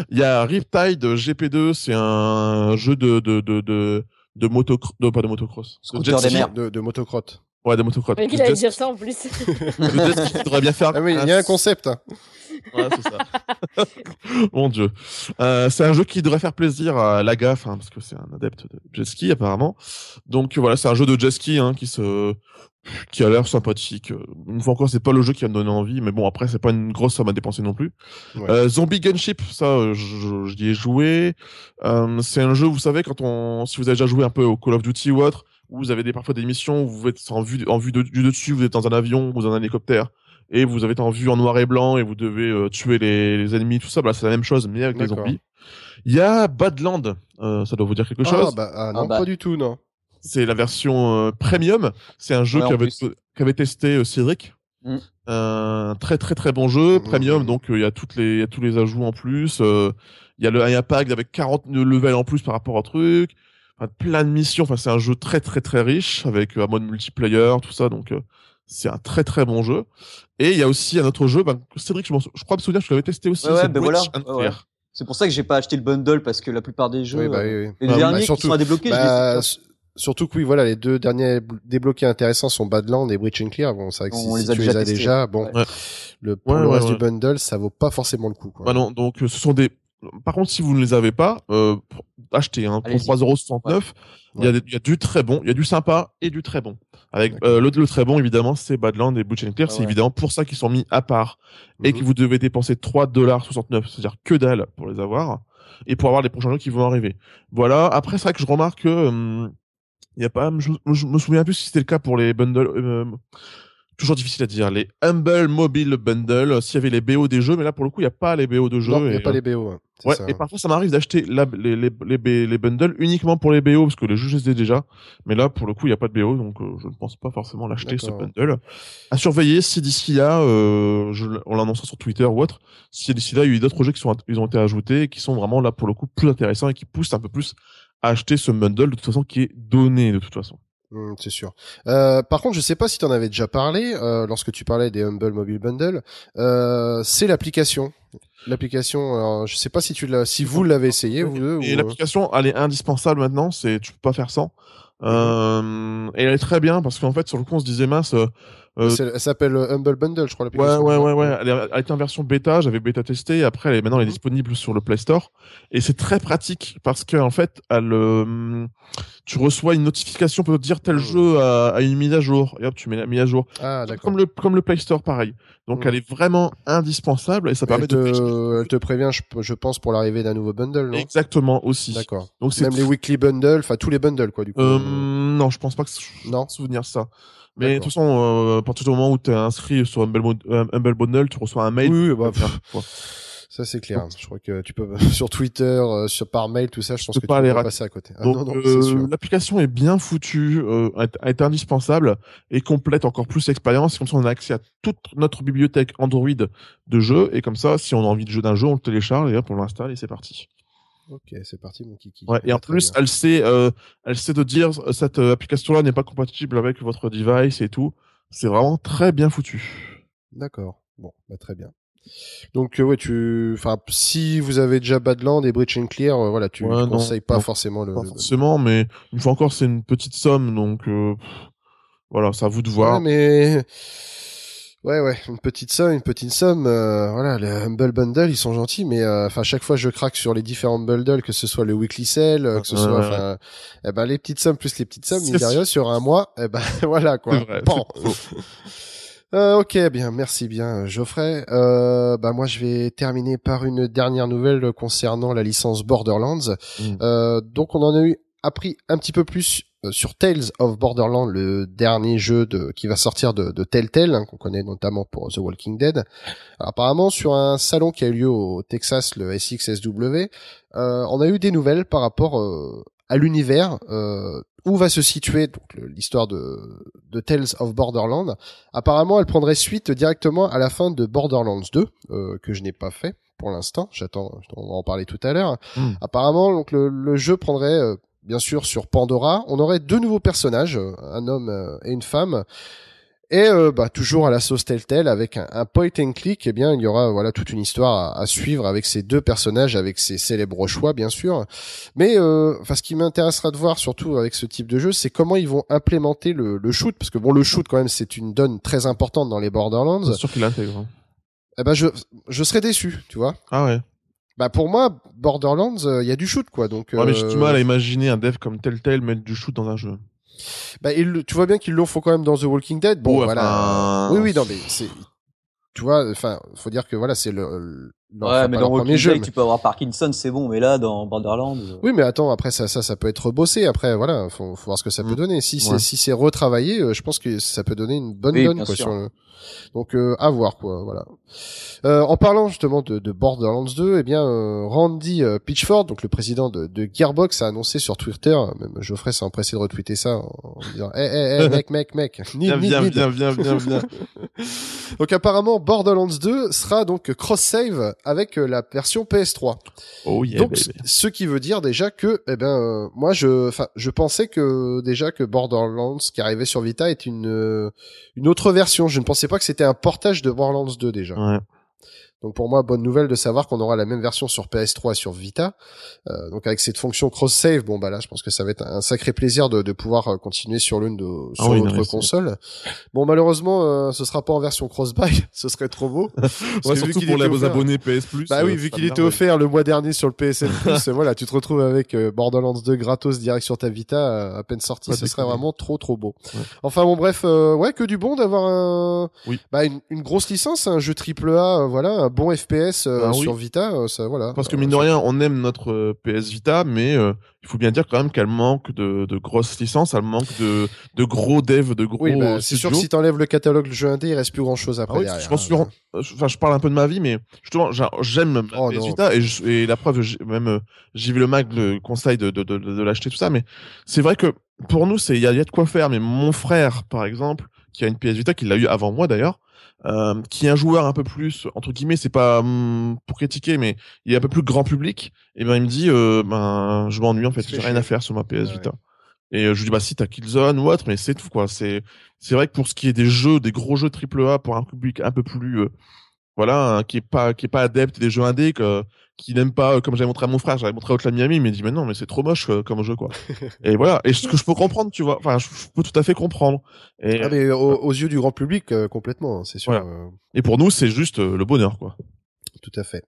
B: Il y a Riptide GP2, c'est un jeu de de de de, de moto, de, pas de motocross. De jet
D: des
B: ski.
D: mers.
A: De, de motocrotte.
B: Ouais, de motocross.
C: Mais qu'il allait dire ça en plus.
B: de jet ski, tu devrais bien faire.
A: Ah oui, il y a un concept.
B: Ouais, c'est ça. Mon dieu. Euh, c'est un jeu qui devrait faire plaisir à la gaffe, hein, parce que c'est un adepte de jet ski apparemment. Donc voilà, c'est un jeu de jet ski hein, qui se qui a l'air sympathique. Une fois encore, c'est pas le jeu qui va me donner envie, mais bon après c'est pas une grosse somme à dépenser non plus.
A: Ouais.
B: Euh, Zombie Gunship, ça, euh, j'y ai joué. Euh, c'est un jeu, vous savez, quand on, si vous avez déjà joué un peu au Call of Duty ou autre, où vous avez des, parfois des missions où vous êtes en vue, en vue de, du dessus, vous êtes dans un avion ou dans un hélicoptère, et vous avez été en vue en noir et blanc et vous devez euh, tuer les, les ennemis, tout ça. Bah, c'est la même chose, mais avec des
A: D'accord.
B: zombies. Il y a Badland, euh, ça doit vous dire quelque chose?
A: Ah, bah, ah, non,
D: Ah, bah.
A: pas du tout, non.
B: C'est la version euh, premium. C'est un jeu
D: Ouais,
B: qu'avait testé euh, Cédric.
D: Mm.
B: Un très très très bon jeu
A: Mhm.
B: premium. Donc euh, il y a toutes les il y a tous les ajouts en plus. euh, Il y a le un pack avec 40 levels en plus par rapport au truc. Enfin, plein de missions. Enfin c'est un jeu très très très riche avec euh, un mode multiplayer tout ça. Donc euh, c'est un très très bon jeu. Et il y a aussi un autre jeu. Ben, Cédric, je, je crois me souvenir je l'avais testé aussi.
D: Ouais, ben voilà. Ouais. C'est pour ça que j'ai pas acheté le bundle parce que la plupart des jeux,
A: Oui, bah,
D: euh,
A: oui, oui.
D: les
B: Bah,
A: bah,
D: derniers
A: surtout-
D: qui sont à débloquer,
A: Bah,
D: je les ai
A: s- surtout que oui, voilà, les deux derniers bl- débloqués intéressants sont Badland et Breach and Clear. Bon, c'est vrai que
D: On
A: si,
D: les
A: si
D: a
A: tu
D: déjà
A: les as
D: testés.
A: déjà, bon,
D: Ouais.
A: le, pour
B: Ouais,
A: le
B: ouais,
A: reste
B: ouais.
A: du bundle, ça vaut pas forcément le coup. Quoi.
B: Bah non, donc ce sont des. Par contre, si vous ne les avez pas, euh, achetez hein, pour
D: Allez-y.
B: 3,69€. Il y a des- il y a du très bon, il y a du sympa et du très bon. Avec euh, le, le très bon évidemment, c'est Badland et Butch and Clear,
D: Ah
B: c'est évidemment pour ça qu'ils sont mis à part et
A: Mhm.
B: que vous devez dépenser 3,69$, c'est-à-dire que dalle pour les avoir et pour avoir les prochains jeux qui vont arriver. Voilà. Après, c'est vrai que je remarque que hum, Il y a pas, je, je me souviens plus si c'était le cas pour les bundles. Euh, toujours difficile à dire. Les Humble Mobile Bundle, s'il y avait les BO des jeux, mais là pour le coup il n'y a pas les BO de jeux.
A: Non, il n'y a pas
B: euh,
A: les BO. hein.
B: Ouais,
A: ça,
B: et parfois ça m'arrive d'acheter les, les, les, B- les bundles uniquement pour les BO parce que les jeux je les ai déjà. Mais là pour le coup il n'y a pas de BO donc euh, je ne pense pas forcément l'acheter ce bundle. À surveiller si d'ici là, euh, je, on l'annoncera sur Twitter ou autre, si d'ici là il y a eu d'autres jeux qui sont ils ont été ajoutés et qui sont vraiment là pour le coup plus intéressants et qui poussent un peu plus à acheter ce bundle de toute façon qui est donné de toute façon.
A: Hmm, c'est sûr. Euh, par contre, je sais pas si tu en avais déjà parlé euh, lorsque tu parlais des Humble Mobile Bundle. Euh, c'est l'application. L'application. alors, Je sais pas si tu l'as, si vous l'avez essayé vous deux.
B: Et
A: ou, euh,
B: l'application, elle est indispensable maintenant. C'est, tu peux pas faire sans.
A: Mhm.
B: Euh, et elle est très bien parce qu'en fait, sur le coup, on se disait mince. Euh, euh,
A: elle s'appelle euh, Humble Bundle, je crois
B: ouais, ouais, ouais, ouais. Elle, est- elle était en version bêta. J'avais bêta testé. Après, elle est, maintenant, elle est
A: Mhm.
B: disponible sur le Play Store. Et c'est très pratique parce que en fait, elle, euh, tu reçois une notification pour te dire tel
A: Mhm.
B: jeu a, a une mise à jour. Et hop, tu mets la mise à jour.
A: Ah, d'accord.
B: Comme le, comme le Play Store, pareil. Donc,
A: Mhm.
B: elle est vraiment indispensable et ça permet
A: Elle
B: de
A: te, elle te prévient, je, je pense, pour l'arrivée d'un nouveau bundle, non?
B: Exactement aussi.
A: D'accord.
B: Donc, c'est
A: Même les weekly bundles, enfin tous les bundles, quoi, du coup.
B: Euh, non, je pense pas que je
A: Non.
B: souvenir ça. Mais de toute façon, euh, à partir du moment où tu es inscrit sur Humble, euh, Humble Bundle, tu reçois un mail.
A: Oui, oui, bah, pff,
B: quoi.
A: ça c'est clair. Je crois que tu peux sur Twitter, euh, sur par mail, tout ça, je pense que
B: pas
A: tu peux pas passer à côté. Ah,
B: euh, l'application est bien foutue, euh, est, est indispensable et complète encore plus l'expérience. Comme ça, on a accès à toute notre bibliothèque Android de jeux et comme ça, si on a envie de jouer d'un jeu, on le télécharge et hop, on l'installe et c'est parti.
A: Ok, c'est parti, mon kiki.
B: Ouais, et en plus,
A: bien.
B: elle sait, euh, elle sait de dire euh, cette euh, application-là n'est pas compatible avec votre device et tout. C'est vraiment très bien foutu.
A: D'accord. Bon, bah, très bien. Donc euh, ouais, tu, enfin, si vous avez déjà Badland et Breach and Clear, euh, voilà, tu
B: Ouais, non,
A: conseilles pas
B: non.
A: forcément le.
B: Pas
A: le-
B: forcément, mais une fois encore, c'est une petite somme, donc euh, voilà, c'est à vous de voir.
A: Ouais, mais ouais, ouais, une petite somme, une petite somme. euh, voilà, les Humble Bundle, ils sont gentils, mais euh, enfin, chaque fois, je craque sur les différents bundles, que ce soit le weekly sale, euh, que ce
B: Ouais,
A: soit,
B: ouais,
A: eh ben les petites sommes plus les petites sommes, mine sur un mois, eh ben voilà quoi.
B: Vrai, faux.
A: Euh, ok, bien, merci bien, euh, Geoffrey. Euh, bah moi, je vais terminer par une dernière nouvelle concernant la licence Borderlands.
B: Mm.
A: Euh, donc, on en a eu appris un petit peu plus euh, sur Tales of Borderlands, le dernier jeu de, qui va sortir de, de Telltale, hein, qu'on connaît notamment pour The Walking Dead. Alors, apparemment, sur un salon qui a eu lieu au Texas, le SXSW, euh, on a eu des nouvelles par rapport euh, à l'univers euh, où va se situer donc l'histoire de, de Tales of Borderlands. Apparemment, elle prendrait suite directement à la fin de Borderlands 2, euh, que je n'ai pas fait pour l'instant. J'attends, on va en parler tout à l'heure.
B: Hmm.
A: Apparemment, donc le, le jeu prendrait euh, bien sûr sur Pandora. On aurait deux nouveaux personnages, euh, un homme euh, et une femme. Et euh, bah, toujours à la sauce Telltale avec un, un point and click, eh bien il y aura voilà toute une histoire à, à suivre avec ces deux personnages, avec ces célèbres choix bien sûr. Mais euh, enfin ce qui m'intéressera de voir surtout avec ce type de jeu, c'est comment ils vont implémenter le, le shoot, parce que bon le shoot quand même c'est une donne très importante dans les Borderlands.
B: C'est sûr qu'il l'intègre.
A: Eh ben je je serais déçu, tu vois.
B: Ah ouais.
A: Bah pour moi Borderlands euh, il y a du shoot quoi, donc.
B: Ouais, mais j'ai
A: euh,
B: du mal à imaginer un dev comme Telltale mettre du shoot dans un jeu.
A: Bah, le- tu vois bien qu'ils l'ont fait quand même dans The Walking Dead. Bon, voilà.
B: enfin,
A: Oui, oui, non, mais c'est, tu vois, enfin, faut dire que voilà, c'est le, leur-
D: Ouais, mais dans Walking
A: jeu.
D: Dead,
A: mais-
D: tu peux avoir Parkinson, c'est bon, mais là, dans Borderlands. euh,
A: Oui, mais attends, après ça, ça, ça peut être bossé. Après, voilà, faut, faut voir ce que ça peut
B: Mm.
A: donner. Si c'est,
B: Ouais.
A: si c'est retravaillé, euh, je pense que ça peut donner une bonne
D: Oui,
A: donne,
D: bien
A: quoi, sur le. Donc, euh, à voir, quoi, voilà. Euh, en parlant justement de, de Borderlands 2, eh bien, euh, Randy euh, Pitchford, donc le président de, de Gearbox, a annoncé sur Twitter, même Geoffrey s'est empressé de retweeter ça en, en disant, eh, eh, eh, mec, mec, mec, ni,
B: Viens,
A: ni,
B: viens,
A: ni-
B: viens, viens, viens, viens.
A: donc apparemment Borderlands 2 sera donc cross-save avec euh, la version PS3.
B: Oh yeah,
A: donc
B: baby.
A: ce qui veut dire déjà que eh ben euh, moi je enfin je pensais que déjà que Borderlands qui arrivait sur Vita est une euh, une autre version, je ne pensais pas que c'était un portage de Borderlands 2 déjà.
B: Ouais.
A: Donc pour moi bonne nouvelle de savoir qu'on aura la même version sur PS3 et sur Vita. Euh, donc avec cette fonction cross-save, bon bah là je pense que ça va être un sacré plaisir de, de pouvoir euh, continuer sur l'une de
B: Ah
A: sur
B: oui, c'est-
A: console. Bon malheureusement euh, ce sera pas en version cross-buy, ce serait trop beau.
B: Ouais, surtout pour les
A: offert-
B: abonnés PS Plus.
A: Bah
B: euh,
A: oui,
B: c'est
A: vu qu'il était offert le mois dernier sur le PSN Plus, voilà, tu te retrouves avec euh, Borderlands 2 gratos direct sur ta Vita euh, à peine sorti,
B: Pas
A: ce serait vraiment trop trop beau.
B: Ouais.
A: Enfin bon bref, euh, ouais, que du bon d'avoir un
B: Oui.
A: bah une, une grosse licence, un jeu triple A, euh, voilà, un bon FPS euh,
B: Ah oui.
A: sur Vita, euh, ça voilà.
B: Parce que
A: Euh,
B: mine de rien, on aime notre PS Vita, mais euh, il faut bien dire quand même qu'elle manque de, de grosses licences, elle manque de, de gros devs, de gros
A: Oui, bah, c'est sûr que si t'enlèves le catalogue jeu indé, il reste plus grand chose
B: Ah
A: après
B: oui,
A: derrière.
B: je Enfin, je parle un peu de ma vie, mais justement, j'a- j'aime
A: Oh,
B: PS
A: non.
B: Vita et, je- et la preuve, même j'ai vu le Mac le conseil de, de, de, de, de l'acheter tout ça, mais c'est vrai que pour nous, c'est il y y a de quoi faire. Mais mon frère, par exemple, qui a une PS Vita, qui l'a eu avant moi d'ailleurs, euh, qui est un joueur un peu plus entre guillemets, c'est pas hum, pour critiquer, mais il est un peu plus grand public. Et ben il me dit, euh, ben je m'ennuie en fait, j'ai rien à faire sur ma PS
A: Ouais,
B: Vita. Et euh, je lui dis bah si t'as Killzone ou autre, mais c'est tout quoi. C'est c'est vrai que pour ce qui est des jeux, des gros jeux AAA pour un public un peu plus voilà, hein, qui est pas qui est pas adepte des jeux indés, que, qui n'aime pas euh, comme j'avais montré à mon frère, j'avais montré à Hotline Miami, il m'a dit mais non mais c'est trop moche euh, comme jeu quoi. et voilà, et ce que je peux comprendre, tu vois, enfin je, je peux tout à fait comprendre. Et,
A: Ah, mais aux, aux yeux du grand public, euh, complètement, hein, c'est sûr.
B: Voilà.
A: euh,
B: et pour nous c'est juste euh, le bonheur quoi.
A: tout à fait.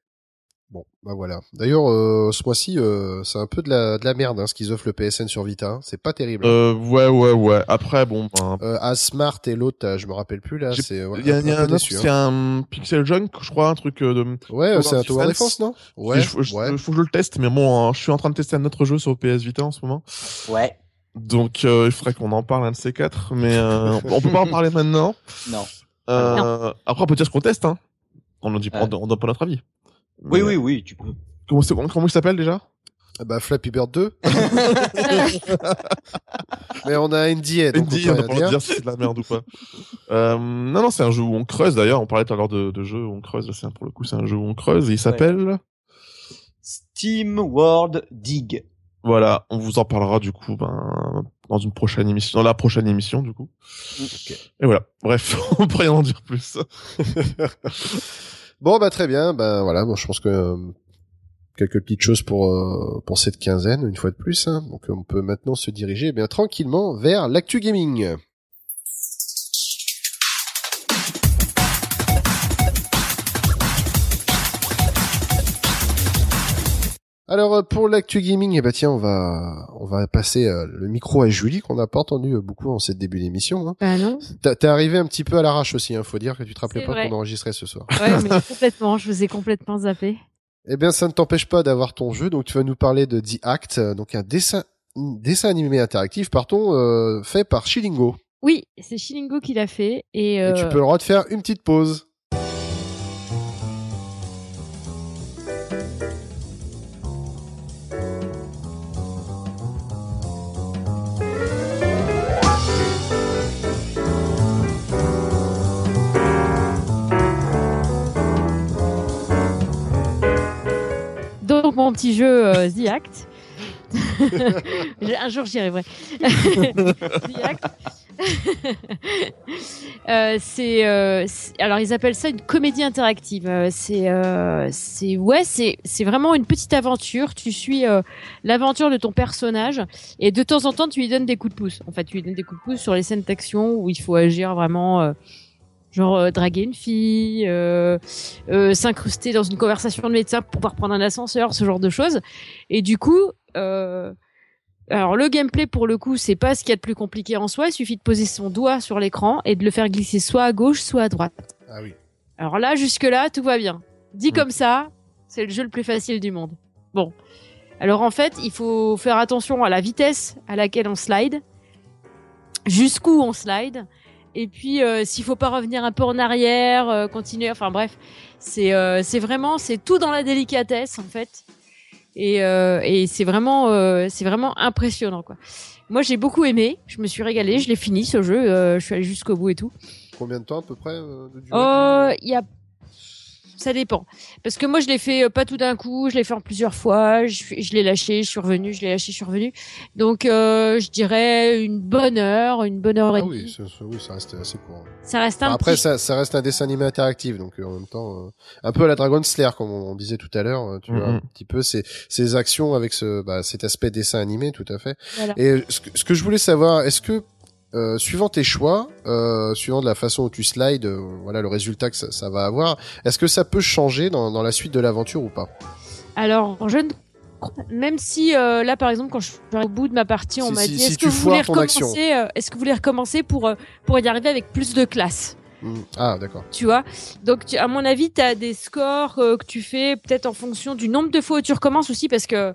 A: Bon, bah voilà. D'ailleurs, euh, ce mois-ci, euh, c'est un peu de la, de la merde hein, ce qu'ils offrent le PSN sur Vita. hein. C'est pas terrible.
B: Euh, ouais ouais ouais. Après bon, ben,
A: Euh, Asmart et l'autre, euh, je me rappelle plus là. C'est ouais,
B: il y a,
A: un,
B: il y a un autre,
A: déçu, hein.
B: c'est un Pixel Junk, je crois, un truc euh, de.
A: Ouais, c'est un Tower
B: Defense.
A: Non? Ouais,
B: je, je-
A: ouais.
B: faut que je le teste, mais bon, hein, je suis en train de tester un autre jeu sur PS Vita en ce moment.
D: Ouais.
B: Donc euh, il faudrait qu'on en parle un de ces quatre, mais euh, on peut pas en parler maintenant.
D: Non.
B: Euh, Après on peut dire ce qu'on teste, hein. On ne dit pas, on donne pas notre avis.
D: Oui, oui, oui, tu peux.
B: Comment, c'est- comment il s'appelle déjà?
A: Ah Bah Flappy Bird 2. Mais on a NDA, donc
B: Andy,
A: on
B: va pas
A: rien
B: dire si c'est de la merde ou pas. Euh, non, non, c'est un jeu où on creuse d'ailleurs. On parlait tout à l'heure de, de jeu où on creuse. Là, c'est un- pour le coup, c'est un jeu où on creuse. Et il s'appelle.
D: Steam World Dig.
B: Voilà, on vous en parlera du coup ben, dans une prochaine émission, dans la prochaine émission du coup. Et voilà. Bref, on peut rien en dire plus.
A: Bon bah très bien, ben voilà, bon, je pense que euh, quelques petites choses pour euh, pour cette quinzaine une fois de plus. hein. Donc on peut maintenant se diriger eh bien tranquillement vers l'actu gaming. Alors euh, pour l'actu gaming, eh ben tiens, on va on va passer euh, le micro à Julie qu'on n'a pas entendu euh, beaucoup en cette début d'émission. Hein.
C: Bah non.
A: T'es arrivé un petit peu à l'arrache aussi, hein, faut dire que tu te rappelais pas qu'on enregistrait ce soir.
C: Ouais, mais complètement. Je vous ai complètement zappé.
A: Eh bien, ça ne t'empêche pas d'avoir ton jeu, donc tu vas nous parler de The Act, donc un dessin, dessin animé interactif, pardon, euh, fait par Shilingo.
C: Oui, c'est Shilingo qui l'a fait. Et,
A: Et tu peux le droit de faire une petite pause.
C: Mon petit jeu euh, The Act. Un jour j'y arriverai. The Act. Euh, c'est euh, alors ils appellent ça une comédie interactive. Euh, c'est euh, c'est ouais c'est c'est vraiment une petite aventure. Tu suis l'aventure de ton personnage et de temps en temps tu lui donnes des coups de pouce. En fait tu lui donnes des coups de pouce sur les scènes d'action où il faut agir vraiment. Genre euh, draguer une fille, euh, euh, s'incruster dans une conversation de médecin pour pouvoir prendre un ascenseur, ce genre de choses. Et du coup, euh, alors le gameplay pour le coup, c'est pas ce qu'il y a de plus compliqué en soi. Il suffit de poser son doigt sur l'écran et de le faire glisser soit à gauche, soit à droite.
A: Ah oui.
C: Alors là, jusque là, tout va bien. Dit
B: Mm.
C: comme ça, c'est le jeu le plus facile du monde. Bon. Alors en fait, il faut faire attention à la vitesse à laquelle on slide, jusqu'où on slide, et puis euh, s'il faut pas revenir un peu en arrière, euh, continuer. Enfin bref, c'est euh, c'est vraiment c'est tout dans la délicatesse en fait, et euh, et c'est vraiment euh, c'est vraiment impressionnant quoi. Moi j'ai beaucoup aimé, je me suis régalée, je l'ai fini ce jeu, euh, je suis allée jusqu'au bout et tout.
A: Combien de temps à peu près euh, de durée
C: il y a ça dépend. Parce que moi, je l'ai fait euh, pas tout d'un coup, je l'ai fait en plusieurs fois, je, je l'ai lâché, je suis revenu, je l'ai lâché, je suis revenu. Donc, euh, je dirais une bonne heure, une bonne heure et
A: Ah
C: demie.
A: oui, ça, ça- oui, ça reste assez court.
C: Ça reste un
A: après,
C: petit...
A: ça, ça reste un dessin animé interactif, donc euh, en même temps, euh, un peu à la Dragon Slayer, comme on, on disait tout à l'heure, euh, tu vois,
B: Mhm.
A: un petit peu ces, ces actions avec ce, bah, cet aspect dessin animé, tout à fait.
C: Voilà.
A: Et ce que, ce que je voulais savoir, est-ce que euh, suivant tes choix, euh, suivant de la façon où tu slides, euh, voilà le résultat que ça, ça va avoir, est-ce que ça peut changer dans, dans la suite de l'aventure ou pas
C: Alors, je ne... Même si euh, là, par exemple, quand je suis au bout de ma partie, on
A: Si-
C: m'a dit
A: si
C: est-ce que vous voulez recommencer euh, Est-ce que vous voulez recommencer pour euh, pour y arriver avec plus de classe
A: Mm. Ah, d'accord.
C: Tu vois? Donc, tu- à mon avis, tu as des scores que tu fais peut-être en fonction du nombre de fois où tu recommences aussi parce que.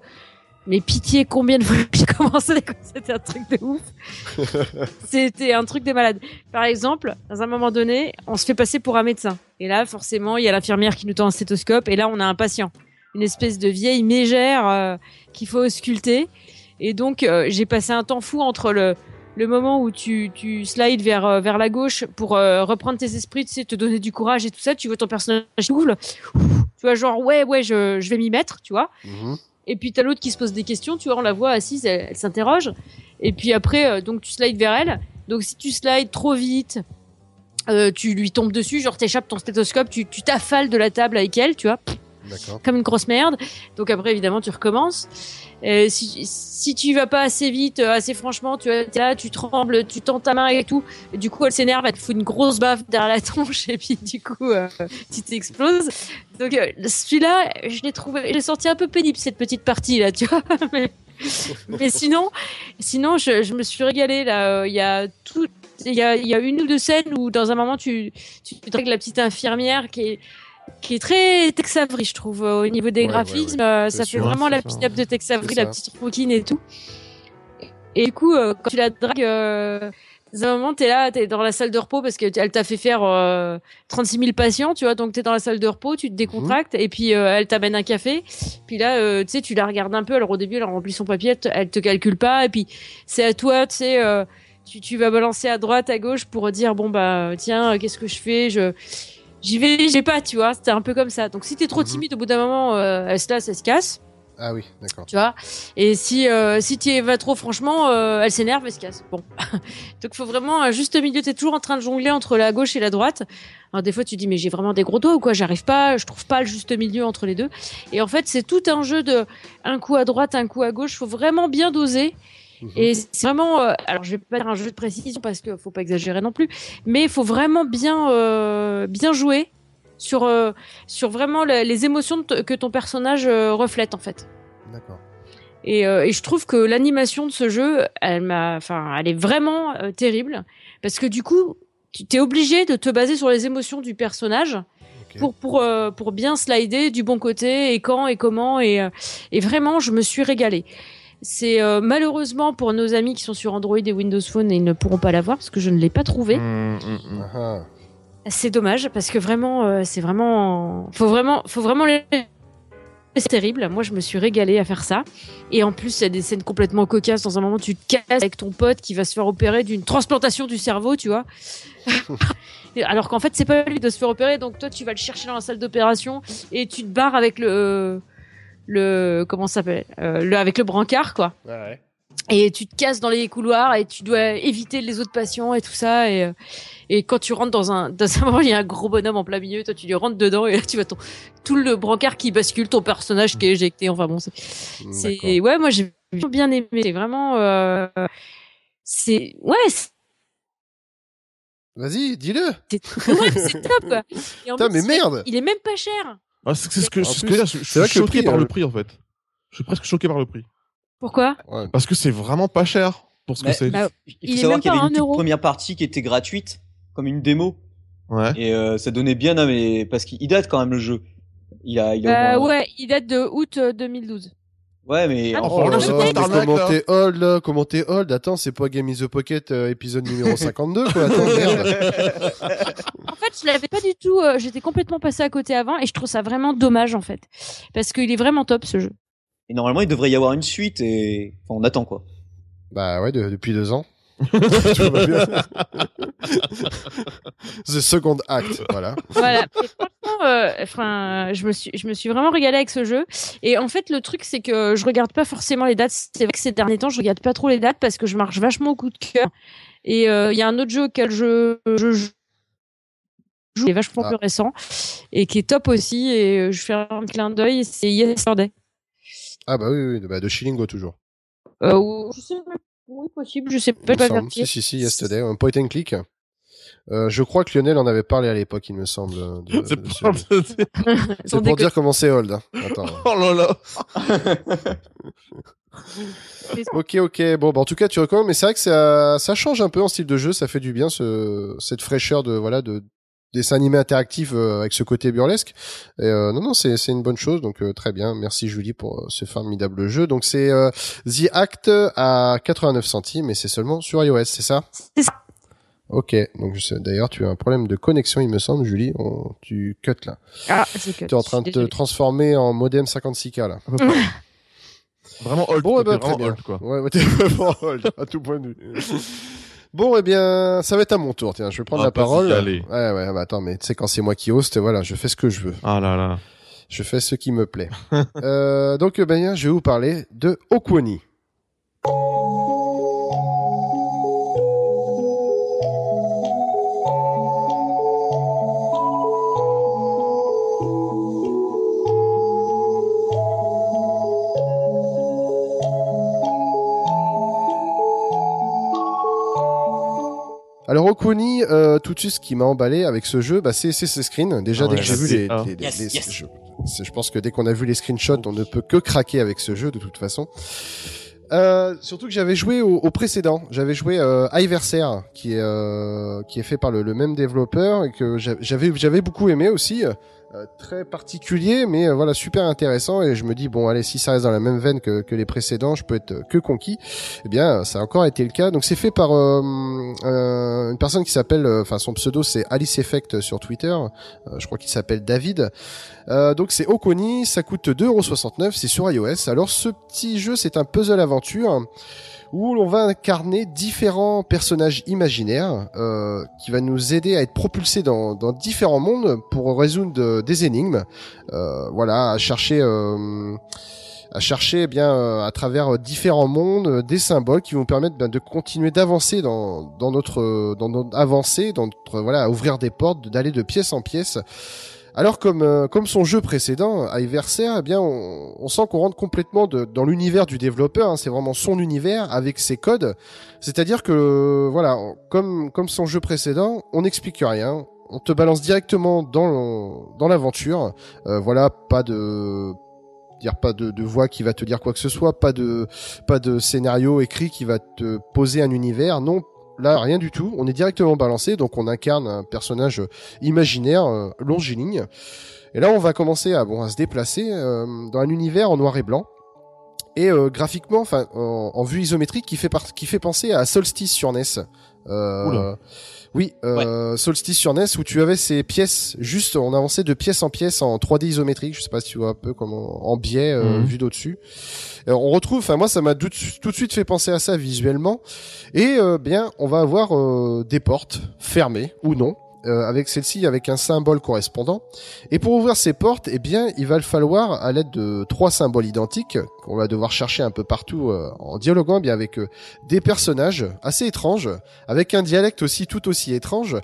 C: Mais pitié, combien de fois j'ai commencé C'était un truc de ouf. C'était un truc de malade. Par exemple, dans un moment donné, on se fait passer pour un médecin. Et là, forcément, il y a l'infirmière qui nous tend un stéthoscope. Et là, on a un patient. Une espèce de vieille mégère euh, qu'il faut ausculter. Et donc, euh, j'ai passé un temps fou entre le, le moment où tu, tu slides vers, euh, vers la gauche pour euh, reprendre tes esprits, tu sais, te donner du courage et tout ça. Tu vois ton personnage qui ouvre. Tu vois, genre, ouais, ouais, je, je vais m'y mettre, tu vois.
A: Mhm.
C: Et puis t'as l'autre qui se pose des questions, tu vois, on la voit assise, elle, elle s'interroge. Et puis après, euh, donc tu slides vers elle. Donc si tu slides trop vite, euh, tu lui tombes dessus, genre t'échappes ton stéthoscope, tu tu t'affales de la table avec elle, tu vois, comme une grosse merde. Donc après, évidemment, tu recommences. Euh, si, si tu vas pas assez vite, euh, assez franchement, tu t'es là, tu trembles, tu tends ta main et tout. Du coup, elle s'énerve, elle te fout une grosse baffe derrière la tronche et puis du coup, euh, tu t'exploses. Donc celui-là, je l'ai trouvé, je l'ai senti un peu pénible cette petite partie là, tu vois. mais, sinon, sinon, je, me suis régalée là. Il y a une ou deux scènes où dans un moment tu, tu te avec la petite infirmière qui est qui est très Tex Avery, je trouve, euh, au niveau des
A: Ouais,
C: graphismes.
A: ouais,
C: euh, ça fait
A: sûr,
C: vraiment la pin-up de Tex Avery, la petite rouquine et tout. Et du coup, euh, quand tu la dragues, euh, un moment, t'es là, t'es dans la salle de repos parce qu'elle t'a fait faire euh, 36 000 patients, tu vois, donc t'es dans la salle de repos, tu te décontractes, et puis euh, elle t'amène un café, puis là, tu sais, tu la regardes un peu, alors au début, elle remplit son papier, elle te, calcule pas, et puis c'est à toi, tu sais, tu, tu vas balancer à droite, à gauche pour dire, bon, bah, tiens, qu'est-ce que je fais, je... J'y vais, j'y vais pas, tu vois, c'était un peu comme ça. Donc si t'es trop
A: Mhm.
C: timide, au bout d'un moment, euh, elle se lasse, elle se casse
A: Ah oui, d'accord.
C: tu vois. Et si euh, si tu y vas trop franchement, euh, elle s'énerve et se casse. Bon, donc faut vraiment un juste milieu. T'es toujours en train de jongler entre la gauche et la droite. Alors des fois tu dis mais j'ai vraiment des gros doigts ou quoi? J'arrive pas, je trouve pas le juste milieu entre les deux. Et en fait c'est tout un jeu de un coup à droite, un coup à gauche. Faut vraiment bien doser.
A: Mhm.
C: Et c'est vraiment, euh, alors je vais pas dire un jeu de précision parce que faut pas exagérer non plus, mais il faut vraiment bien euh, bien jouer sur euh, sur vraiment le- les émotions que ton personnage reflète en fait.
A: D'accord.
C: Et, euh, et je trouve que l'animation de ce jeu, elle m'a, enfin, elle est vraiment euh, terrible parce que du coup, tu t'es obligé de te baser sur les émotions du personnage pour pour euh, pour bien slider du bon côté et quand et comment et et vraiment, je me suis régalée. C'est euh, malheureusement pour nos amis qui sont sur Android et Windows Phone et ils ne pourront pas l'avoir parce que je ne l'ai pas trouvé.
B: Mm, mm, mm.
A: Ah.
C: C'est dommage parce que vraiment, euh, c'est vraiment, faut vraiment, faut vraiment les. C'est terrible. Moi, je me suis régalée à faire ça. Et en plus, il y a des scènes complètement cocasses. Dans un moment, tu te casses avec ton pote qui va se faire opérer d'une transplantation du cerveau, tu vois. Alors qu'en fait, c'est pas lui de se faire opérer. Donc toi, tu vas le chercher dans la salle d'opération et tu te barres avec le, le, comment ça s'appelle, Euh, le, avec le brancard, quoi
A: Ouais, ouais.
C: et tu te casses dans les couloirs et tu dois éviter les autres patients et tout ça et euh, et quand tu rentres dans un dans un moment il y a un gros bonhomme en plein milieu toi tu lui rentres dedans et là tu vois ton tout le brancard qui bascule ton personnage qui est éjecté enfin bon c'est c'est
A: D'accord.
C: ouais moi j'ai bien aimé c'est vraiment euh, c'est ouais
A: Vas-y, dis-le.
C: ouais, c'est top quoi et en
A: Putain,
C: plus,
A: mais merde.
C: il est même pas cher
B: Ah, c'est c'est ce que,
A: En
B: c'est ce que
A: plus,
B: je
A: vrai
B: suis choqué
A: prix,
B: par
A: euh,
B: le prix en fait. Je suis presque choqué par le prix.
C: pourquoi
A: Ouais.
B: Parce que c'est vraiment pas cher pour ce que
D: Mais-
B: c'est.
C: bah,
D: Il faut savoir qu'il y avait
C: un
D: une toute première partie qui était gratuite, comme une démo.
B: Ouais.
D: Et euh, ça donnait bien, à mes... parce qu'il date quand même le jeu. Il a, il a
C: Euh,
D: moins-
C: ouais il date de août euh, 2012
D: Ouais, mais
C: Ah,
D: en-
B: Oh,
A: Oh là
B: c'est pas
A: comment t'es old là Comment t'es old Attends, c'est pas Game in the Pocket euh, épisode numéro 52 quoi. Attends, merde.
C: En fait, je l'avais pas du tout. euh, J'étais complètement passé à côté avant, et je trouve ça vraiment dommage en fait, parce qu'il est vraiment top ce jeu.
D: Et normalement, il devrait y avoir une suite et enfin, on attend quoi.
A: Bah ouais, de- depuis deux ans. The second act, voilà.
C: Voilà. Et franchement, euh, enfin, je me suis, je me suis vraiment régalée avec ce jeu. Et en fait, le truc, c'est que je regarde pas forcément les dates. C'est vrai que ces derniers temps, je regarde pas trop les dates parce que je marche vachement au coup de cœur. Et euh, il y a un autre jeu auquel je, je joue qui est vachement
A: Ah.
C: plus récent et qui est top aussi. Et euh, je fais un clin d'œil. C'est Yesterday.
A: Ah bah oui, oui, bah de Shilingo toujours.
C: Euh, ou- je sais. Oui, possible. Je sais pas. Pas.
A: Si, si, si, Yesterday, un point and click. Euh, je crois que Lionel en avait parlé à l'époque, il me semble.
B: C'est
A: de pour dire comment c'est old. Attends.
B: Oh là là.
A: ok, ok. Bon, bah, en tout cas, tu recommandes, mais c'est vrai que ça, ça change un peu en style de jeu. Ça fait du bien, ce, cette fraîcheur de, voilà, de dessin animé interactif euh, avec ce côté burlesque. Et, euh, non, non, c'est c'est une bonne chose. Donc très bien. Merci Julie pour ce formidable jeu. Donc c'est The Act à 89 centimes et c'est seulement sur iOS, c'est ça?
C: C'est ça.
A: Ok, donc d'ailleurs tu as un problème de connexion, il me semble, Julie. tu cut là.
C: Ah, c'est cut.
A: Tu es en train de te transformer en modem 56K là.
B: Vraiment old.
A: Bon, ben,
B: vraiment old, quoi.
A: Ouais, t'es vraiment old, à tout point de vue. Bon, eh bien, ça va être à mon tour. Tiens, je vais prendre
B: ah,
A: la parole.
B: Allez.
A: Ouais, ouais, bah attends, mais tu sais, quand c'est moi qui hoste, voilà, je fais ce que je veux.
B: Ah là là.
A: Je fais ce qui me plaît. euh, donc, ben, je vais vous parler de Okwoni. Alors Okuni, euh, tout de suite, ce qui m'a emballé avec ce jeu, bah, c'est ces screens. Déjà,
B: Ah
A: dès que j'ai
B: bah,
A: vu les, les- les-
D: Yes,
A: les-
D: yes.
A: je, pense que dès qu'on a vu les screenshots, on ne peut que craquer avec ce jeu de toute façon. Euh, surtout que j'avais joué au, au précédent. J'avais joué euh, Iversaire, qui est euh, qui est fait par le, le même développeur et que j'a- j'avais j'avais beaucoup aimé aussi. Euh, très particulier, mais euh, voilà super intéressant. Et je me dis bon, allez, si ça reste dans la même veine que, que les précédents, je peux être euh, que conquis. Eh bien, ça a encore été le cas. Donc c'est fait par euh, une personne qui s'appelle, enfin son pseudo c'est Alice Effect sur Twitter. Je crois qu'il s'appelle David. Donc c'est Okoni, ça coûte 2,69€, c'est sur iOS. Alors ce petit jeu, c'est un puzzle aventure où l'on va incarner différents personnages imaginaires euh, qui va nous aider à être propulsés dans, différents mondes pour résoudre euh, des énigmes. Euh, voilà, à chercher. à chercher eh bien à travers différents mondes des symboles qui vont permettre ben, de continuer d'avancer dans, notre dans notre avancée, dans voilà, à ouvrir des portes, d'aller de pièce en pièce. Alors comme euh, comme son jeu précédent, Iversaire, eh bien on, on sent qu'on rentre complètement de- dans l'univers du développeur. hein, c'est vraiment son univers avec ses codes. C'est-à-dire que voilà, comme comme son jeu précédent, on n'explique rien. On te balance directement dans dans l'aventure. Euh, voilà, pas de dire pas de, de voix qui va te dire quoi que ce soit, pas de pas de scénario écrit qui va te poser un univers. Non, là rien du tout. On est directement balancé, donc on incarne un personnage imaginaire euh, longiligne. Et là, on va commencer à bon à se déplacer euh, dans un univers en noir et blanc. Et euh, graphiquement, enfin en, vue isométrique, qui fait par- qui fait penser à Solstice sur NES. Euh,
B: Oula.
A: Oui, euh, Solstice sur NES où tu avais ces pièces juste on avançait de pièce en pièce en 3D isométrique. Je sais pas si tu vois un peu comment en biais euh,
B: Mhm.
A: vu d'au-dessus. Euh, on retrouve, enfin moi ça m'a tout, de- tout de suite fait penser à ça visuellement. Et euh, bien on va avoir euh, des portes fermées ou non. euh, avec celle-ci avec un symbole correspondant. Et pour ouvrir ces portes, eh bien, il va le falloir à l'aide de trois symboles identiques qu'on va devoir chercher un peu partout euh, en dialoguant bien avec euh, des personnages assez étranges, avec un dialecte aussi tout aussi étrange.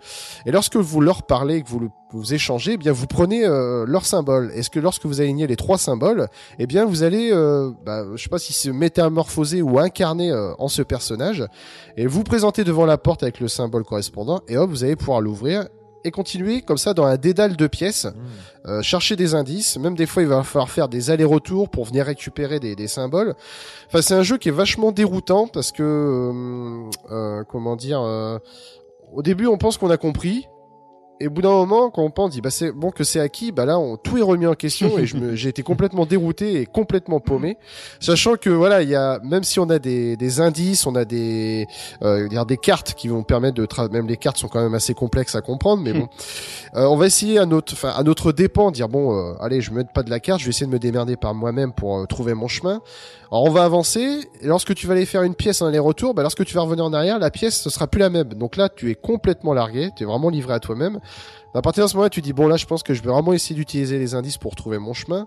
A: Et lorsque vous leur parlez, que vous, échangez, eh bien vous prenez euh, leurs symboles. Est-ce que lorsque vous alignez les trois symboles, eh bien vous allez, euh, bah, je sais pas si se métamorphoser ou incarner en ce personnage, et vous présentez devant la porte avec le symbole correspondant, et hop, vous allez pouvoir l'ouvrir et continuer comme ça dans un dédale de pièces, euh, chercher des indices. Même des fois, il va falloir faire des allers-retours pour venir récupérer des, des symboles. Enfin, c'est un jeu qui est vachement déroutant parce que, euh, euh, comment dire, euh, au début, on pense qu'on a compris. Et au bout d'un moment, quand on pense, dit bah c'est bon que c'est acquis, bah là on, tout est remis en question et j'ai été complètement dérouté et complètement paumé, sachant que voilà il y a même si on a des, des indices, on a des euh, dire des cartes qui vont permettre de tra- même les cartes sont quand même assez complexes à comprendre, mais bon, euh, on va essayer à notre enfin à notre dépend dire bon euh, allez je me mets pas de la carte, je vais essayer de me démerder par moi-même pour euh, trouver mon chemin. Alors on va avancer et lorsque tu vas aller faire une pièce en aller-retour, bah lorsque tu vas revenir en arrière, la pièce ce sera plus la même. Donc là tu es complètement largué, tu es vraiment livré à toi-même. À partir de ce moment, tu dis bon là, je pense que je vais vraiment essayer d'utiliser les indices pour trouver mon chemin.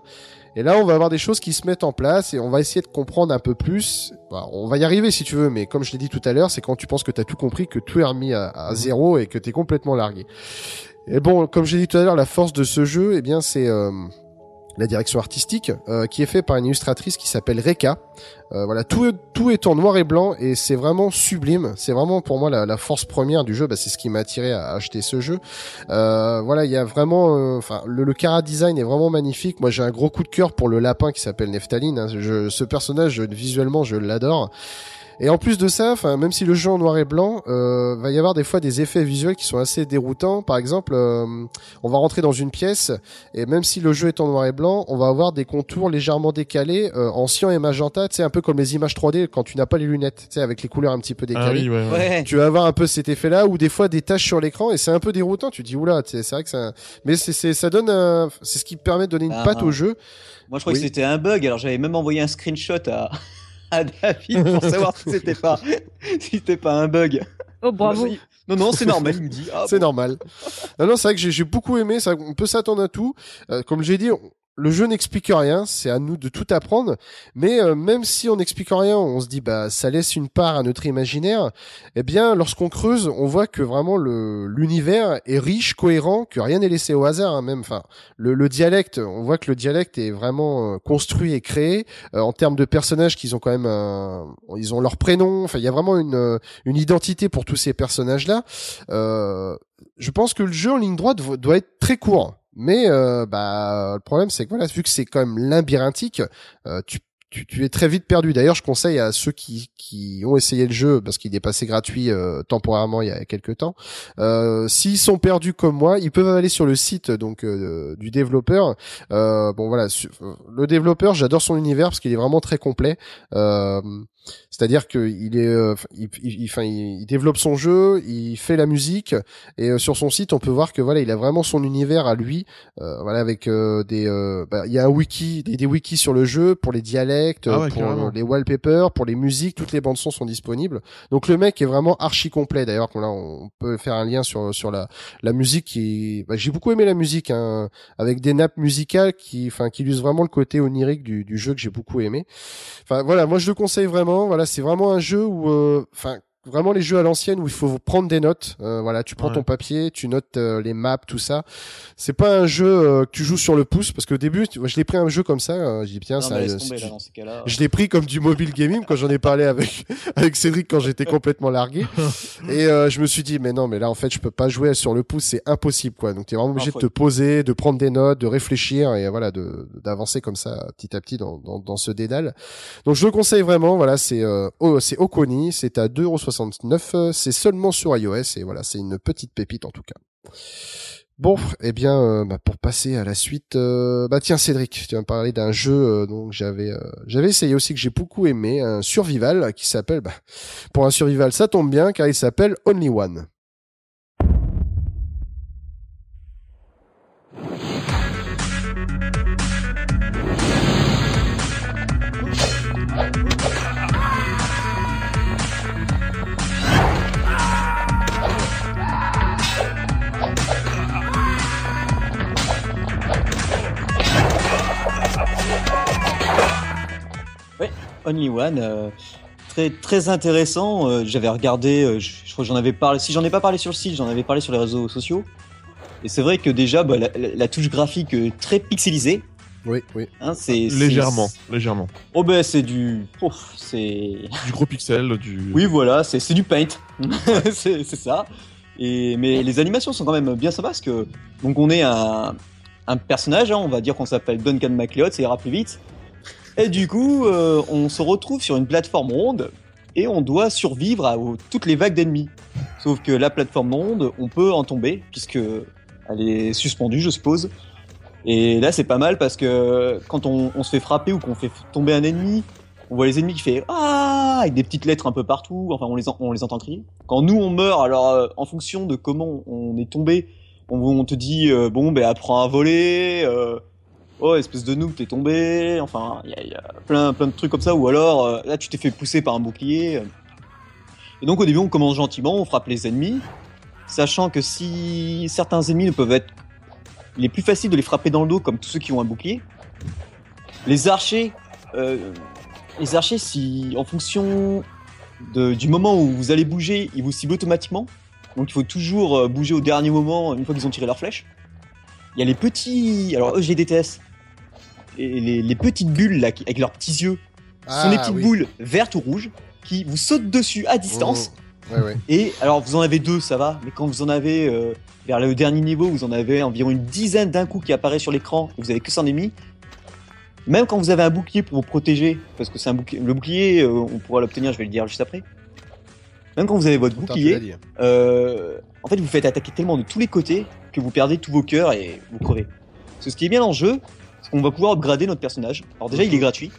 A: Et là, on va avoir des choses qui se mettent en place et on va essayer de comprendre un peu plus. Bah, on va y arriver si tu veux, mais comme je l'ai dit tout à l'heure, c'est quand tu penses que tu as tout compris, que tout est remis à, à zéro et que tu es complètement largué. Et bon, comme j'ai dit tout à l'heure, la force de ce jeu, eh bien, c'est euh, la direction artistique euh, qui est fait par une illustratrice qui s'appelle Reka. Euh, voilà, tout tout est en noir et blanc et c'est vraiment sublime. C'est vraiment pour moi la, la force première du jeu. Bah, c'est ce qui m'a attiré à acheter ce jeu. Euh, voilà, il y a vraiment, euh, enfin, le, le cara design est vraiment magnifique. Moi, j'ai un gros coup de cœur pour le lapin qui s'appelle Neftaline. hein. Je, ce personnage, visuellement, je l'adore. Et en plus de ça, enfin, même si le jeu en noir et blanc, euh, va y avoir des fois des effets visuels qui sont assez déroutants. Par exemple, euh, on va rentrer dans une pièce et même si le jeu est en noir et blanc, on va avoir des contours légèrement décalés euh, en cyan et magenta, tu sais, un peu comme les images 3D quand tu n'as pas les lunettes, tu sais, avec les couleurs un petit peu
B: Ah
A: décalées.
B: oui, ouais, ouais.
D: Ouais.
A: Tu vas avoir un peu cet effet-là ou des fois des taches sur l'écran et c'est un peu déroutant. Tu te dis oula, c'est c'est vrai que ça, mais c'est c'est ça donne, un- c'est ce qui permet de donner une
D: Ah.
A: patte au jeu.
D: Moi, je crois
A: Oui.
D: que c'était un bug. Alors, j'avais même envoyé un screenshot à, à David pour savoir si c'était pas, si c'était pas un bug.
C: Oh, bravo.
D: Non, non, c'est normal. Il me dit. Ah,
A: C'est
D: bon.
A: normal. Non, non, c'est vrai que j'ai- beaucoup aimé. Ça, on peut s'attendre à tout. Euh, comme j'ai dit, on- le jeu n'explique rien. C'est à nous de tout apprendre. Mais euh, même si on n'explique rien, on se dit bah ça laisse une part à notre imaginaire. Eh bien, lorsqu'on creuse, on voit que vraiment l'univers est riche, cohérent, que rien n'est laissé au hasard. hein, même, enfin, le, le dialecte, on voit que le dialecte est vraiment euh, construit et créé euh, en termes de personnages qu'ils ont quand même, un- ils ont leur prénom. Enfin, il y a vraiment une euh, une identité pour tous ces personnages-là. Euh, je pense que le jeu en ligne droite doit être très court. Mais euh, bah le problème c'est que voilà vu que c'est quand même labyrinthique, euh, tu, tu tu es très vite perdu. D'ailleurs, je conseille à ceux qui qui ont essayé le jeu parce qu'il est passé gratuit euh, temporairement il y a quelques temps. Euh, S'ils sont perdus comme moi, ils peuvent aller sur le site donc euh, du développeur. Euh, bon voilà, su- le développeur, j'adore son univers parce qu'il est vraiment très complet. Euh, c'est-à-dire qu'il est, euh, il, il, il- il, développe son jeu, il fait la musique, et euh, sur son site, on peut voir que voilà, il a vraiment son univers à lui, euh, voilà, avec euh, des, euh, bah, il y a un wiki, des, des wikis sur le jeu pour les dialectes,
B: Ah ouais,
A: pour
B: carrément.
A: euh, les wallpapers, pour les musiques, toutes les bandes son sont disponibles. Donc le mec est vraiment archi complet. D'ailleurs, là, on peut faire un lien sur sur la la musique qui, bah, j'ai beaucoup aimé la musique, hein, avec des nappes musicales qui, enfin, qui illustrent vraiment le côté onirique du, du jeu que j'ai beaucoup aimé. Enfin voilà, moi je le conseille vraiment. Voilà, c'est vraiment un jeu où, euh, enfin vraiment les jeux à l'ancienne où il faut prendre des notes. Euh, voilà, tu prends ton papier, tu notes euh, les maps, tout ça. C'est pas un jeu euh, que tu joues sur le pouce parce que au début, tu... je l'ai pris un jeu comme ça. Euh, j'ai
D: bien
A: ça. Euh, je l'ai pris comme du mobile gaming quand j'en ai parlé avec avec Cédric quand j'étais complètement largué. Et euh, je me suis dit mais non, mais là en fait, je peux pas jouer sur le pouce, c'est impossible quoi. Donc t'es vraiment obligé de te poser, de prendre des notes, de réfléchir et voilà, de d'avancer comme ça petit à petit dans, dans, dans ce dédale. Donc je le conseille vraiment. Voilà, c'est c'est Oconi, c'est à 2,60 euh, c'est seulement sur iOS et voilà, c'est une petite pépite en tout cas. Bon, eh bien, euh, bah, pour passer à la suite, euh, bah tiens Cédric, tu vas me parler d'un jeu donc j'avais essayé aussi que j'ai beaucoup aimé, un survival qui s'appelle, bah, pour un survival ça tombe bien car il s'appelle Only One.
D: Only One, euh, très très intéressant. euh, J'avais regardé, euh, je, je crois que j'en avais parlé. Si j'en ai pas parlé sur le site, j'en avais parlé sur les réseaux sociaux. Et c'est vrai que déjà, bah, la, la- la touche graphique euh, très pixelisée.
A: Oui, oui.
D: Hein, c'est c'est-
B: Légèrement, légèrement.
D: Oh ben c'est du, ouf, c'est.
B: Du gros pixel, du.
D: Oui voilà, c'est c'est du paint. c'est c'est ça. Et mais les animations sont quand même bien sympas parce que donc on est un un personnage, hein, on va dire qu'on s'appelle Duncan MacLeod, ça ira plus vite. Et du coup, euh, on se retrouve sur une plateforme ronde et on doit survivre à toutes les vagues d'ennemis. Sauf que la plateforme ronde, on peut en tomber puisque elle est suspendue, je suppose. Et là, c'est pas mal parce que quand on, se fait frapper ou qu'on fait tomber un ennemi, on voit les ennemis qui fait ah avec des petites lettres un peu partout. Enfin, on les, on les entend crier. Quand nous on meurt, alors euh, en fonction de comment on est tombé, on, on te dit euh, bon ben apprends à voler. euh, oh espèce de noob t'es tombé. Enfin, il y a, plein plein de trucs comme ça. Ou alors euh, là tu t'es fait pousser par un bouclier. Et donc au début on commence gentiment, on frappe les ennemis, sachant que si certains ennemis ne peuvent être il est plus facile de les frapper dans le dos comme tous ceux qui ont un bouclier. Les archers, euh, les archers, si en fonction de- du moment où vous allez bouger, ils vous ciblent automatiquement. Donc il faut toujours euh, bouger au dernier moment une fois qu'ils ont tiré leur flèche. Il y a les petits, alors eux je les déteste. Et les, les petites bulles là, avec leurs petits yeux, ce sont des
A: Ah,
D: petites
A: oui.
D: boules vertes ou rouges qui vous sautent dessus à distance.
A: Ouais, ouais.
D: Et alors, vous en avez deux, ça va, mais quand vous en avez euh, vers le dernier niveau, vous en avez environ une dizaine d'un coup qui apparaît sur l'écran et vous avez que 100 ennemis, même quand vous avez un bouclier pour vous protéger, parce que c'est un bouclier, le bouclier, euh, on pourra l'obtenir, je vais le dire juste après. Même quand vous avez votre bouclier, euh, en fait, vous faites attaquer tellement de tous les côtés que vous perdez tous vos cœurs et vous crevez. Parce que ce qui est bien dans le jeu, qu'on va pouvoir upgrader notre personnage. Alors déjà, il est gratuit.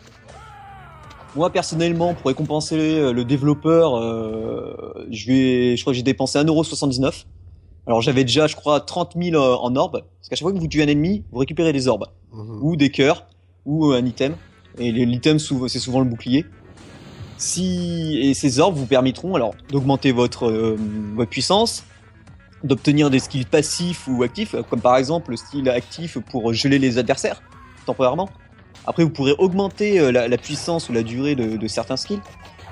D: Moi, personnellement, pour récompenser euh, le développeur, euh, je vais, je crois que j'ai dépensé 1,79€. Alors j'avais déjà, je crois, 30 000 euh, en orbes. Parce qu'à chaque fois que vous tuez un ennemi, vous récupérez des orbes.
A: Mhm.
D: Ou des cœurs, ou un item. Et l'item, c'est souvent le bouclier. Si et ces orbes vous permettront alors d'augmenter votre euh, votre puissance, d'obtenir des skills passifs ou actifs, comme par exemple le skill actif pour geler les adversaires temporairement. Après, vous pourrez augmenter euh, la, la puissance ou la durée de, de certains skills.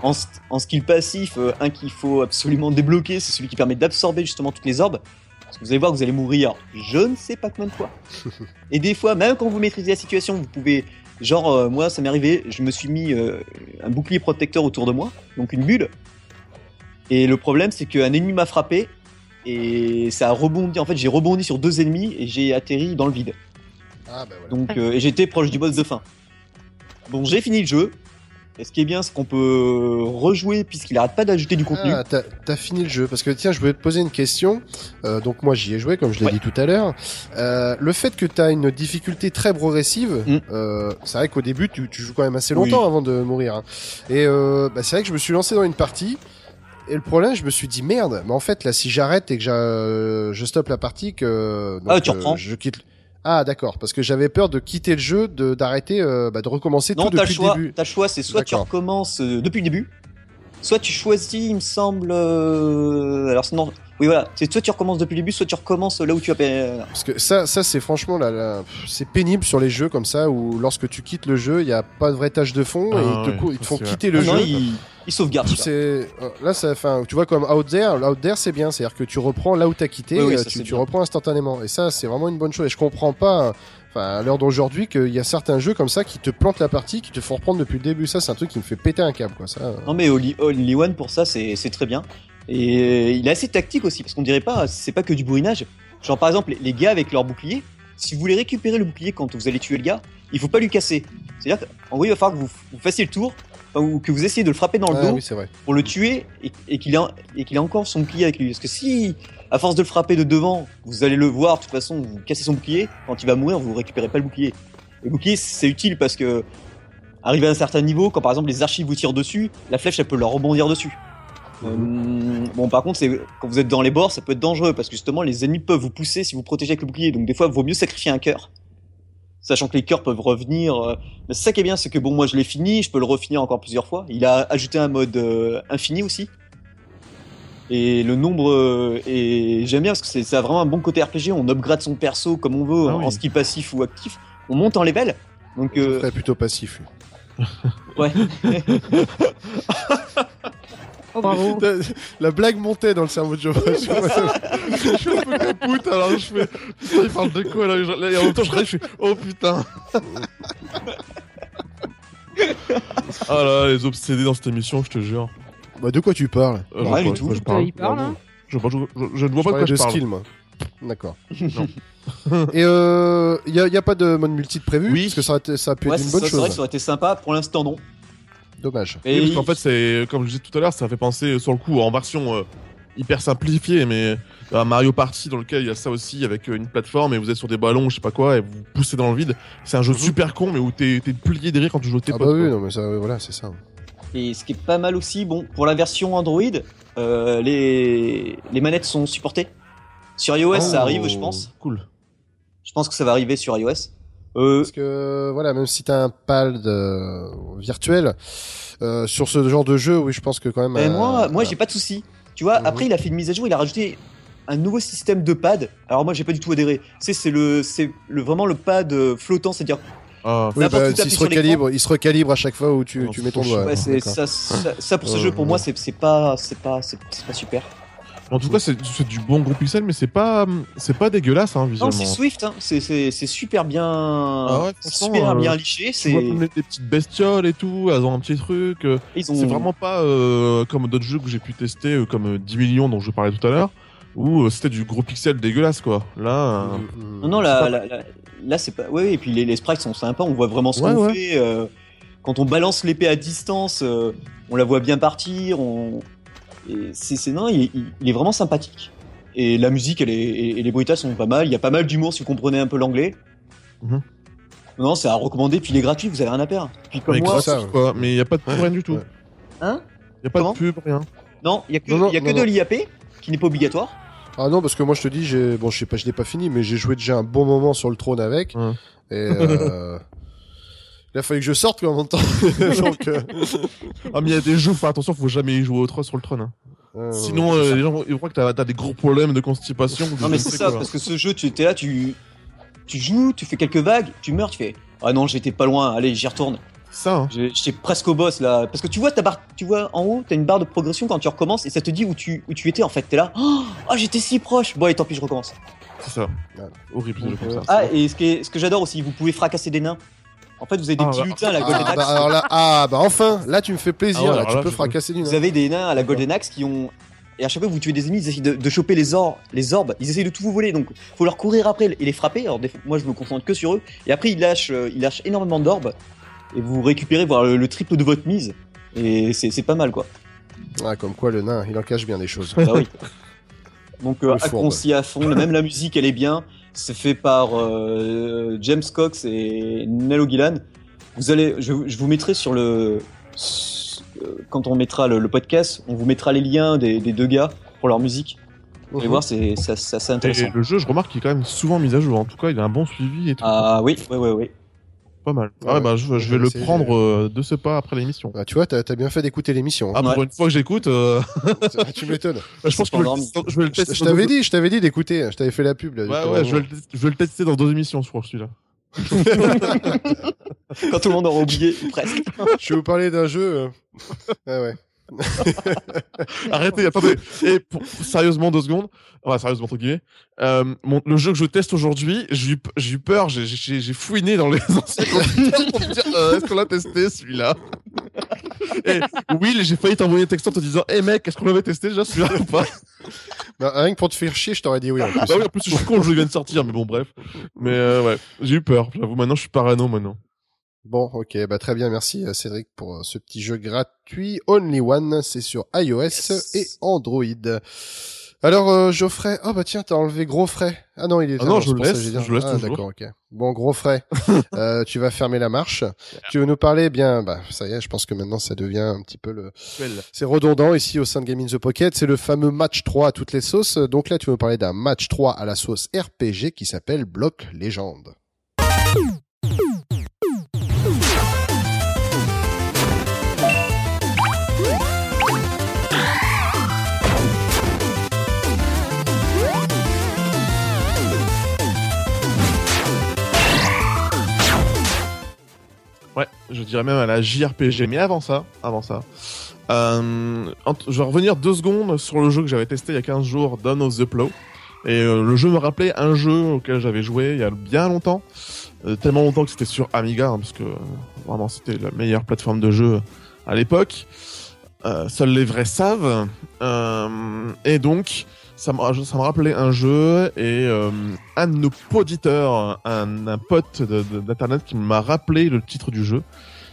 D: En, skill passif, euh, un qu'il faut absolument débloquer, c'est celui qui permet d'absorber justement toutes les orbes. Parce que vous allez voir vous allez mourir je ne sais pas combien de fois. Et des fois, même quand vous maîtrisez la situation, vous pouvez Genre, euh, moi, ça m'est arrivé, je me suis mis euh, un bouclier protecteur autour de moi, donc une bulle. Et le problème, c'est qu'un ennemi m'a frappé, et ça a rebondi. En fait, j'ai rebondi sur deux ennemis, et j'ai atterri dans le vide.
A: Ah bah voilà.
D: Donc, euh, et j'étais proche du boss de fin. Bon, j'ai fini le jeu. Et ce qui est bien, c'est qu'on peut rejouer, puisqu'il arrête pas d'ajouter du contenu.
A: Ah, t'as fini le jeu parce que tiens, je voulais te poser une question. Euh, donc moi, j'y ai joué comme je l'ai
D: Ouais.
A: dit tout à l'heure. Euh, le fait que t'as une difficulté très progressive,
D: Mm.
A: euh, c'est vrai qu'au début, tu, tu joues quand même assez
D: Oui.
A: longtemps avant de mourir. hein. Et bah, c'est vrai que je me suis lancé dans une partie. Et le problème, je me suis dit merde. Mais en fait, là, si j'arrête et que je stoppe la partie, que donc,
D: Ah, tu reprends.
A: je quitte. Ah d'accord, parce que j'avais peur de quitter le jeu, de d'arrêter, euh, bah, de recommencer
D: Non,
A: tout
D: t'as
A: depuis
D: choix.
A: le début.
D: T'as le choix, c'est soit tu recommences euh, depuis le début, soit tu choisis, il me semble. euh, alors sinon, oui voilà, c'est soit tu recommences depuis le début, soit tu recommences là où tu as. euh,
A: Parce que ça, ça c'est franchement là, là, pff, c'est pénible sur les jeux comme ça où lorsque tu quittes le jeu, il y a pas de vraie tâche de fond
B: Ah
A: et ils te,
B: ouais,
A: cou- ils
B: ça,
A: te font
B: c'est
A: quitter le
D: ah non,
A: jeu.
D: il, il sauvegarde.
A: C'est euh, là, ça, enfin, tu vois comme Out There, Out There c'est bien, c'est-à-dire que tu reprends là où t'as quitté,
D: Oui, oui,
A: euh,
D: ça,
A: tu,
D: c'est
A: tu
D: bien.
A: reprends instantanément. Et ça, c'est vraiment une bonne chose. Et je comprends pas, enfin, à l'heure d'aujourd'hui, qu'il y a certains jeux comme ça qui te plantent la partie, qui te font reprendre depuis le début. Ça, c'est un truc qui me fait péter un câble, quoi. Ça. euh.
D: Non mais Only, Only One pour ça c'est c'est très bien. Et il est assez tactique aussi parce qu'on dirait pas c'est pas que du bourrinage. Genre par exemple les, gars avec leur bouclier, si vous voulez récupérer le bouclier quand vous allez tuer le gars, il faut pas lui casser. C'est-à-dire qu'en gros il va falloir que vous, vous fassiez le tour ou que vous essayez de le frapper dans le
A: Ah,
D: dos
A: oui, c'est vrai.
D: pour le tuer et, et qu'il ait un- et qu'il ait encore son bouclier avec lui. Parce que si à force de le frapper de devant, vous allez le voir de toute façon, vous cassez son bouclier, quand il va mourir vous récupérez pas le bouclier. Le bouclier c'est utile parce que arrivé à un certain niveau, quand par exemple les archives vous tirent dessus, la flèche elle peut leur rebondir dessus. Euh, bon, par contre, c'est quand vous êtes dans les bords, ça peut être dangereux parce que justement, les ennemis peuvent vous pousser si vous protégez avec le bouclier. Donc, des fois, il vaut mieux sacrifier un cœur, sachant que les cœurs peuvent revenir. euh, Mais ça qui est bien, c'est que bon, moi, je l'ai fini, je peux le refinir encore plusieurs fois. Il a ajouté un mode euh, infini aussi. Et le nombre euh, et j'aime bien parce que c'est ça a vraiment un bon côté RPG. On upgrade son perso comme on veut
B: Ah
D: en
B: oui.
D: ski passif ou actif. On monte en level. Donc,
A: Je
D: euh,
A: plutôt passif.
D: ouais.
C: Oh, bravo.
A: La blague montait dans le cerveau de Joe.
B: je suis un peu capoute, alors je fais. Putain, il parle de quoi là, Je- là, Et en même temps, je rêve, je fais. Oh putain Ah là, les obsédés dans cette émission, je te jure.
A: Bah, de quoi tu parles
B: Euh, je
D: Rien
B: vois
D: du
B: pas de quoi
D: tout.
B: je parle.
C: il parle, hein.
B: Je, je, je, je ne vois
A: Je
B: pas de quoi je parle.
A: skill, moi. D'accord. Et euh, y a, pas de mode multi de prévu
B: Oui.
A: Parce que ça, aurait été- ça a pu
D: Ouais,
A: être une bonne
D: c'est vrai que
A: chose.
D: ça aurait été sympa. Pour l'instant, non.
A: Dommage.
D: Et
B: Oui, parce
D: il-
B: qu'en fait, c'est comme je disais tout à l'heure, ça fait penser sur le coup en version euh, hyper simplifiée, mais à Mario Party dans lequel il y a ça aussi avec euh, une plateforme et vous êtes sur des ballons, je sais pas quoi, et vous poussez dans le vide. C'est un jeu
A: Mhm.
B: super con, mais où t'es t'es plié derrière quand tu joues tes
A: Ah
B: potes.
A: bah oui,
B: quoi.
A: non mais ça, voilà, c'est ça.
D: Et ce qui est pas mal aussi, bon, pour la version Android, euh, les, les manettes sont supportées. Sur iOS, ça
B: Oh,
D: arrive, je pense.
B: Cool.
D: Je pense que ça va arriver sur iOS. Euh,
A: Parce que voilà, même si t'as un pad euh, virtuel euh, sur ce genre de jeu, oui, je pense que quand même.
D: mais
A: euh,
D: moi, moi, j'ai pas de souci. Tu vois,
A: Mhm.
D: après, il a fait une mise à jour, il a rajouté un nouveau système de pad. Alors moi, j'ai pas du tout adhéré. C'est c'est le, c'est le vraiment le pad flottant, c'est-à-dire
B: Ah,
A: Oui, bah, il se recalibre, il se recalibre à chaque fois où tu,
B: Oh,
A: tu mets ton doigt.
D: ouais,
A: D'accord.
D: ça, ça, ça, pour ce jeu, pour moi, c'est c'est pas, c'est pas, pas super.
B: En tout cas, c'est c'est du bon gros pixel, mais c'est pas, c'est pas dégueulasse, hein,
D: Non,
B: visuellement.
D: c'est Swift, hein. c'est c'est c'est super bien,
B: ouais, franchement,
D: super
B: euh,
D: bien liché. C'est
B: les petites bestioles et tout, elles ont un petit truc. euh,
D: ont
B: C'est vraiment pas euh, comme d'autres jeux que j'ai pu tester, euh, comme euh, 10 millions dont je parlais tout à l'heure, euh, c'était du gros pixel dégueulasse quoi. Là, euh.
D: Non, non, là, là, là, là, c'est pas. Ouais, et puis les, les sprites sont sympas, on voit vraiment ce
B: Ouais,
D: qu'on
B: ouais.
D: fait. euh, quand on balance l'épée à distance, euh, on la voit bien partir. On... C'est, c'est, non, il, il- il est vraiment sympathique. Et la musique elle est, et, et les bruitages sont pas mal. Il y a pas mal d'humour si vous comprenez un peu l'anglais.
B: Mhm.
D: Non, c'est à recommander. Puis il est gratuit, vous avez rien à perdre. Puis comme
B: mais
D: moi,
A: ça,
B: quoi. Mais il y a pas de pub,
A: Ouais.
B: rien du tout.
D: Hein?
B: Il y a pas
D: Comment?
B: de pub, rien.
D: Non, il y a que,
A: Non, non,
D: il y a que
A: non,
D: de l'IAP qui n'est pas obligatoire.
A: Ah non, parce que moi je te dis, j'ai bon, je sais pas, je l'ai pas fini, mais j'ai joué déjà un bon moment sur le trône avec.
B: Ouais.
A: Et euh... il a fallu que je sorte quoi, en même temps. Donc, euh,
B: Ah mais il y a des jeux, faut attention, faut jamais y jouer au 3 sur le trône. hein.
A: euh,
B: Sinon, euh, les gens ils croient que t'as as des gros problèmes de constipation. ou de
D: Non mais c'est ça,
B: quoi.
D: parce que ce jeu, tu étais là, tu, tu joues, tu fais quelques vagues, tu meurs, tu fais ah non j'étais pas loin, allez j'y retourne.
B: Ça, hein.
D: J'ai- J'étais presque au boss là, parce que tu vois ta barre, tu vois en haut, t'as une barre de progression quand tu recommences et ça te dit où tu où tu étais en fait. T'es là, oh, oh, j'étais si proche. Bon et tant pis je recommence.
B: c'est ça.
A: Ouais.
B: Horrible, jeu comme ça.
D: Ah et ce, qui est- ce que j'adore aussi, vous pouvez fracasser des nains. En fait vous avez des
B: Ah,
D: petits
B: bah.
D: lutins à la
A: Ah,
D: Golden
A: bah,
D: Axe.
A: alors là, ah bah enfin, là tu me fais plaisir,
B: Ah ouais,
A: là, tu
B: là,
A: peux fracasser du
D: Vous
A: nain.
D: avez des nains à la Golden Axe qui ont et à chaque fois que vous tuez des ennemis, ils essayent de, de choper les orbes, les orbes, ils essayent de tout vous voler, donc faut leur courir après et les frapper. Alors des moi je me concentre que sur eux, et après ils lâchent, euh, ils lâchent énormément d'orbes, et vous récupérez voire le, le triple de votre mise, et c'est pas mal quoi.
A: Ah, comme quoi le nain, il en cache bien des choses.
D: Bah oui. Donc euh, acconcis à fond, même la musique elle est bien, c'est fait par euh, James Cox et Nello Gillan. Vous allez, je, je vous mettrai sur le euh, quand on mettra le, le podcast, on vous mettra les liens des, des deux gars pour leur musique. Vous allez
A: Mhm.
D: voir, c'est c'est assez assez intéressant.
B: Et le jeu, je remarque qu'il est quand même souvent mis à jour. En tout cas, il a un bon suivi et tout.
D: Ah oui, oui, oui, oui.
B: Pas mal.
A: Ouais,
B: Ah ouais, bah, je, je vais le prendre euh, de ce pas après l'émission.
A: Bah, tu vois, t'as as bien fait d'écouter l'émission.
B: Ah,
A: hein.
B: pour
D: Ouais.
B: une fois que j'écoute, euh,
A: tu m'étonnes.
B: je pense que je vais, le- je vais le
A: Je
B: tester.
A: je
B: dans
A: t'avais
B: deux-
A: dit, je t'avais dit d'écouter. Je t'avais fait la pub là.
B: Ouais, ouais, je vais, le, je vais le tester dans deux émissions, je crois, celui-là.
D: Quand tout le monde aura oublié, presque.
A: Je vais vous parler d'un jeu. euh. Ah ouais.
B: Arrêtez, attendez. Et pour, sérieusement, deux secondes. Ouais, sérieusement, entre guillemets. Euh, mon, le jeu que je teste aujourd'hui, j'ai eu, peur, j'ai- fouiné dans les anciens computers pour me dire, euh, est-ce qu'on l'a testé, celui-là? Et Will, j'ai failli t'envoyer un texto en te disant, hé mec, est-ce qu'on l'avait testé déjà, celui-là ou pas?
A: Bah, rien que pour te faire chier, je t'aurais dit oui en plus.
B: Bah oui, en plus, je suis con, le jeu vient de sortir, mais bon, bref. Mais euh, ouais, j'ai eu peur, j'avoue, maintenant, je suis parano, maintenant.
A: Bon, ok, bah très bien, merci euh, Cédric pour euh, ce petit jeu gratuit. Only One, c'est sur iOS
D: Yes.
A: et Android. Alors euh, Geoffrey, oh bah tiens, t'as enlevé Gros Frais. Ah non, il est
B: Ah non, je le
A: ça
B: laisse, je le laisse
A: ah, d'accord, ok. Bon, Gros Frais, euh, tu vas fermer la marche. Tu veux nous parler, bien, bah ça y est, je pense que maintenant ça devient un petit peu le, c'est redondant ici au sein de Game in the Pocket, c'est le fameux match 3 à toutes les sauces. Donc là, tu veux nous parler d'un match 3 à la sauce RPG qui s'appelle Block Légende.
B: Je dirais même à la JRPG. Mais avant ça, avant ça, euh, je vais revenir deux secondes sur le jeu que j'avais testé il y a 15 jours, Dawn of the Plow. Et euh, le jeu me rappelait un jeu auquel j'avais joué il y a bien longtemps, euh, tellement longtemps que c'était sur Amiga, hein, parce que vraiment c'était la meilleure plateforme de jeu à l'époque. Seuls les vrais savent. Et donc, ça me, ça me rappelait un jeu et euh, un de nos auditeurs, un, un pote d'internet qui m'a rappelé le titre du jeu.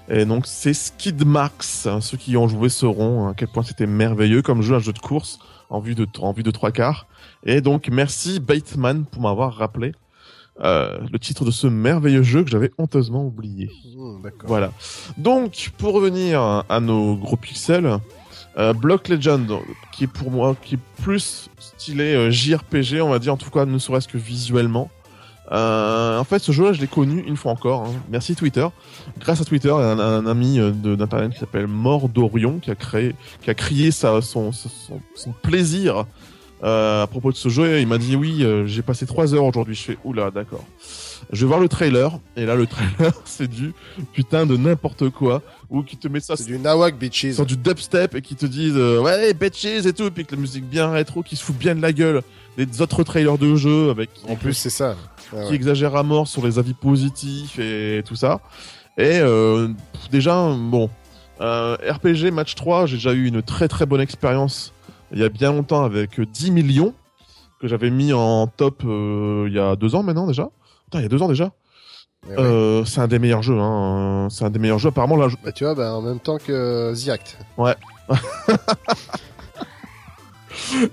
B: Et donc c'est Skid Marks. Hein, Ceux qui y ont joué sauront à quel point c'était merveilleux comme jeu, un jeu de course en vue de en vue de trois quarts. Et donc merci Bateman pour m'avoir rappelé euh, le titre de ce merveilleux jeu que j'avais honteusement oublié.
A: D'accord.
B: Voilà. Donc, pour revenir à nos gros pixels, euh, Block Legend, qui est pour moi, qui est plus stylé euh, JRPG, on va dire, en tout cas, ne serait-ce que visuellement. Euh, en fait, ce jeu-là, je l'ai connu une fois encore. hein. Merci Twitter. Grâce à Twitter, un, un ami euh, d'internet qui s'appelle Mort d'Orion, qui a créé, qui a crié sa, son, son, son plaisir à propos de ce jeu. Et il m'a dit oui, j'ai passé trois heures aujourd'hui. Je fais oula, d'accord. Je vais voir le trailer, et là le trailer c'est du putain de n'importe quoi, ou qui te met ça
A: C'est du Nawak Beaches.
B: sur du dubstep et qui te disent euh, ouais bitches et tout, et puis que la musique bien rétro qui se fout bien de la gueule des autres trailers de jeux avec
A: En plus, c'est ça. Ah
B: qui exagère à mort sur les avis positifs et tout ça. Et euh, déjà, bon, euh, RPG Match 3, j'ai déjà eu une très très bonne expérience il y a bien longtemps avec euh, 10 millions. que j'avais mis en top euh, il y a deux ans maintenant déjà. Putain, il y a deux ans déjà.
A: Ouais.
B: Euh, c'est un des meilleurs jeux. Hein. C'est un des meilleurs jeux. Apparemment là. je-
A: Bah, tu vois, bah, en même temps que The Act.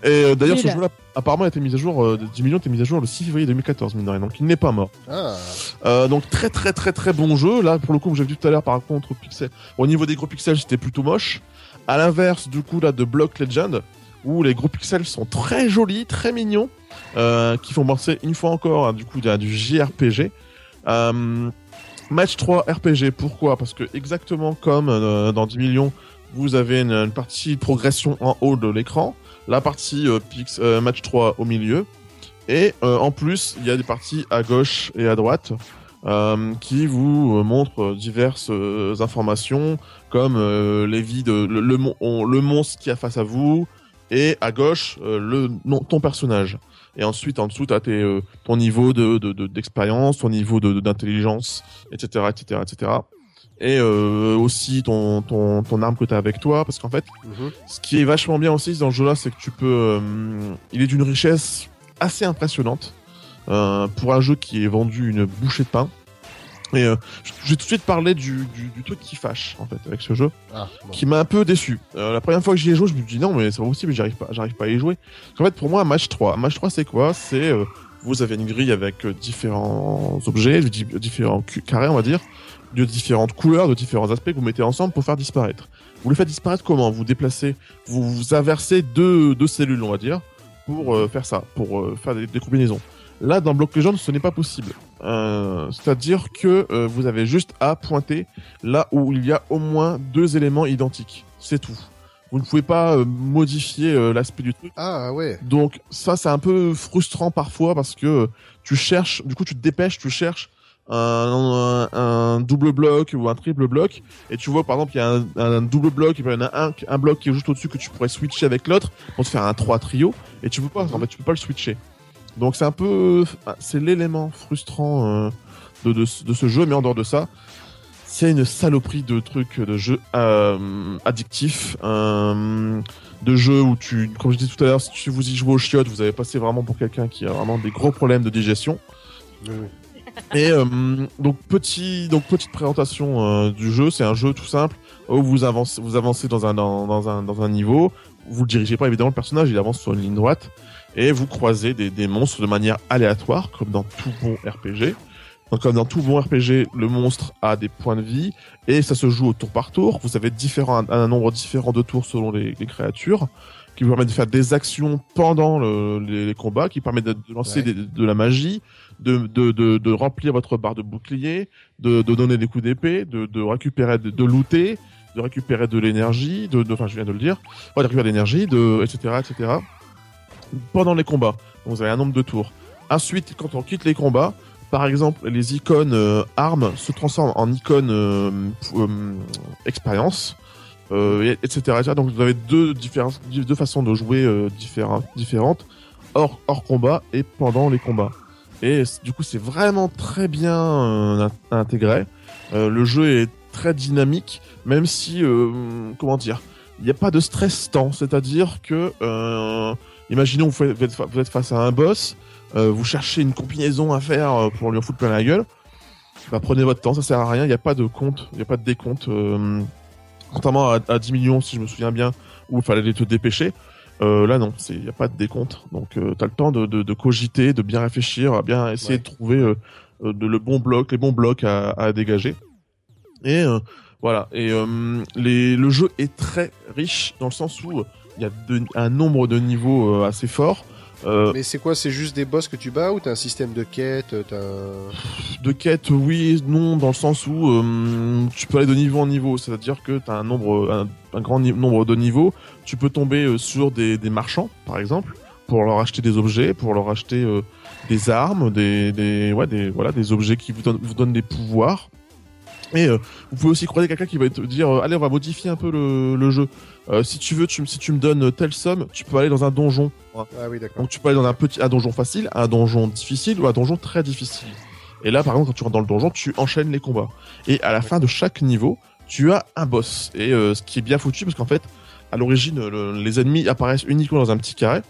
B: Et euh, d'ailleurs, ce
C: là.
B: jeu-là, apparemment, a été mis à jour. Euh, de 10 millions, a été mis à jour le 6 février 2014, mine de rien. Donc, il n'est pas mort.
A: Ah,
B: Euh, donc très très très très bon jeu. Là pour le coup, j'ai vu tout à l'heure par contre pixel. Au niveau des gros pixels, c'était plutôt moche. À l'inverse du coup là de Block Legend, où les gros pixels sont très jolis, très mignons, euh, qui font penser une fois encore à, du coup du JRPG. Euh, match 3 RPG. Pourquoi? Parce que exactement comme euh, dans 10 millions, vous avez une, partie progression en haut de l'écran, la partie match 3 au milieu. Et en plus, il y a des parties à gauche et à droite qui vous montrent diverses informations comme les vies de le, le monstre qui a face à vous et à gauche euh, le non, ton personnage. Et ensuite en dessous t'as tes euh, ton niveau de de- de- d'expérience, ton niveau de de- d'intelligence, etc., etc., etc. Et euh, aussi ton ton ton arme que t'as avec toi parce qu'en fait
A: mhm.
B: ce qui est vachement bien aussi dans ce jeu-là, c'est que tu peux. euh, il est d'une richesse assez impressionnante euh, pour un jeu qui est vendu une bouchée de pain. Et euh, je vais tout de suite parler du, du, du truc qui fâche en fait avec ce jeu,
A: ah, bon.
B: qui m'a un peu déçu. Euh, la première fois que j'y ai joué, je me dis non mais c'est pas possible, j'arrive pas, j'arrive pas à y jouer. En fait, pour moi, un match 3, un match 3 c'est quoi? C'est euh, vous avez une grille avec euh, différents objets, di- différents carrés on va dire, de différentes couleurs, de différents aspects que vous mettez ensemble pour faire disparaître. Vous le faites disparaître comment? Vous déplacez, vous, vous inversez deux, deux cellules, on va dire, pour euh, faire ça, pour euh, faire des, des combinaisons. Là, dans Block Legend, ce n'est pas possible. Euh, C'est-à-dire que euh, vous avez juste à pointer là où il y a au moins deux éléments identiques. C'est tout. Vous ne pouvez pas euh, modifier euh, l'aspect du truc.
A: Ah, ouais.
B: Donc ça, c'est un peu frustrant parfois parce que euh, tu cherches, du coup, tu te dépêches, tu cherches un, un, un double bloc ou un triple bloc et tu vois par exemple il y a un, un double bloc et puis il y en a un, un bloc qui est juste au-dessus que tu pourrais switcher avec l'autre pour te faire un 3 trio et tu peux pas en fait tu peux pas le switcher donc c'est un peu c'est l'élément frustrant euh, de, de, ce- de ce jeu mais en dehors de ça c'est une saloperie de trucs de jeux euh, addictifs euh, de jeux où tu comme je disais tout à l'heure si tu vous y jouez au chiottes vous avez passé vraiment pour quelqu'un qui a vraiment des gros problèmes de digestion.
A: Oui,
B: et euh, donc petit donc petite présentation du jeu, c'est un jeu tout simple. Où vous avancez vous avancez dans un dans, dans un dans un niveau, vous le dirigez pas évidemment. Le personnage, il avance sur une ligne droite et vous croisez des, des monstres de manière aléatoire comme dans tout bon RPG. Donc comme dans tout bon RPG, le monstre a des points de vie et ça se joue au tour par tour. Vous avez différents un, un nombre différent de tours selon les, les créatures qui vous permettent de faire des actions pendant le- les, les combats, qui permettent de, de lancer
A: Ouais.
B: des- de la magie, de, de, de, de remplir votre barre de bouclier, de, de donner des coups d'épée, de, de récupérer, de, de looter, de récupérer de l'énergie, de, de- enfin je viens de le dire, ouais, de récupérer de l'énergie, de, etc., etc. Pendant les combats, Donc, vous avez un nombre de tours. Ensuite, quand on quitte les combats, par exemple, les icônes euh, armes se transforment en icônes euh, euh, expérience, euh, et- etc.. Donc vous avez deux deux façons de jouer différentes, hors, hors combat et pendant les combats. Et du coup, c'est vraiment très bien in- intégré. Le jeu est très dynamique, même si, comment dire, il n'y a pas de stress temps. C'est-à-dire que, imaginons vous êtes, vous êtes face à un boss, euh, vous cherchez une combinaison à faire euh, pour lui en foutre plein la gueule. Bah, prenez votre temps, ça sert à rien. Il n'y a pas de compte, il n'y a pas de décompte. Euh, contrairement à, à 10 millions, si je me souviens bien, où il fallait te dépêcher. Euh, là non, il n'y a pas de décompte. Donc euh, tu as le temps de, de, de cogiter, de bien réfléchir, à bien essayer
A: Ouais.
B: de trouver de, le bon bloc, les bons blocs à, à dégager. Et euh, voilà. Et euh, les, le jeu est très riche dans le sens où y a de- un nombre de niveaux euh, assez fort. Euh,
A: Mais c'est quoi C'est juste des boss que tu bats ou t'as un système de quête t'as un-
B: de quête, oui, non, dans le sens où euh, tu peux aller de niveau en niveau, c'est-à-dire que tu as un nombre, un, un grand nombre de niveaux. Tu peux tomber euh, sur des, des marchands, par exemple, pour leur acheter des objets, pour leur acheter euh, des armes, des, des, ouais, des, voilà, des objets qui vous donnent, vous donnent des pouvoirs. Et euh, vous pouvez aussi croiser quelqu'un qui va te dire euh, allez on va modifier un peu le, le jeu. Euh, si tu veux, tu, si tu me donnes telle somme, tu peux aller dans un donjon.
A: Ah oui, d'accord.
B: Donc tu peux aller dans un petit un donjon facile, un donjon difficile ou un donjon très difficile. Et là, par exemple, quand tu rentres dans le donjon, tu enchaînes les combats. Et à la fin de chaque niveau, tu as un boss. Et euh, ce qui est bien foutu, parce qu'en fait, à l'origine, le- les ennemis apparaissent uniquement dans un petit carré.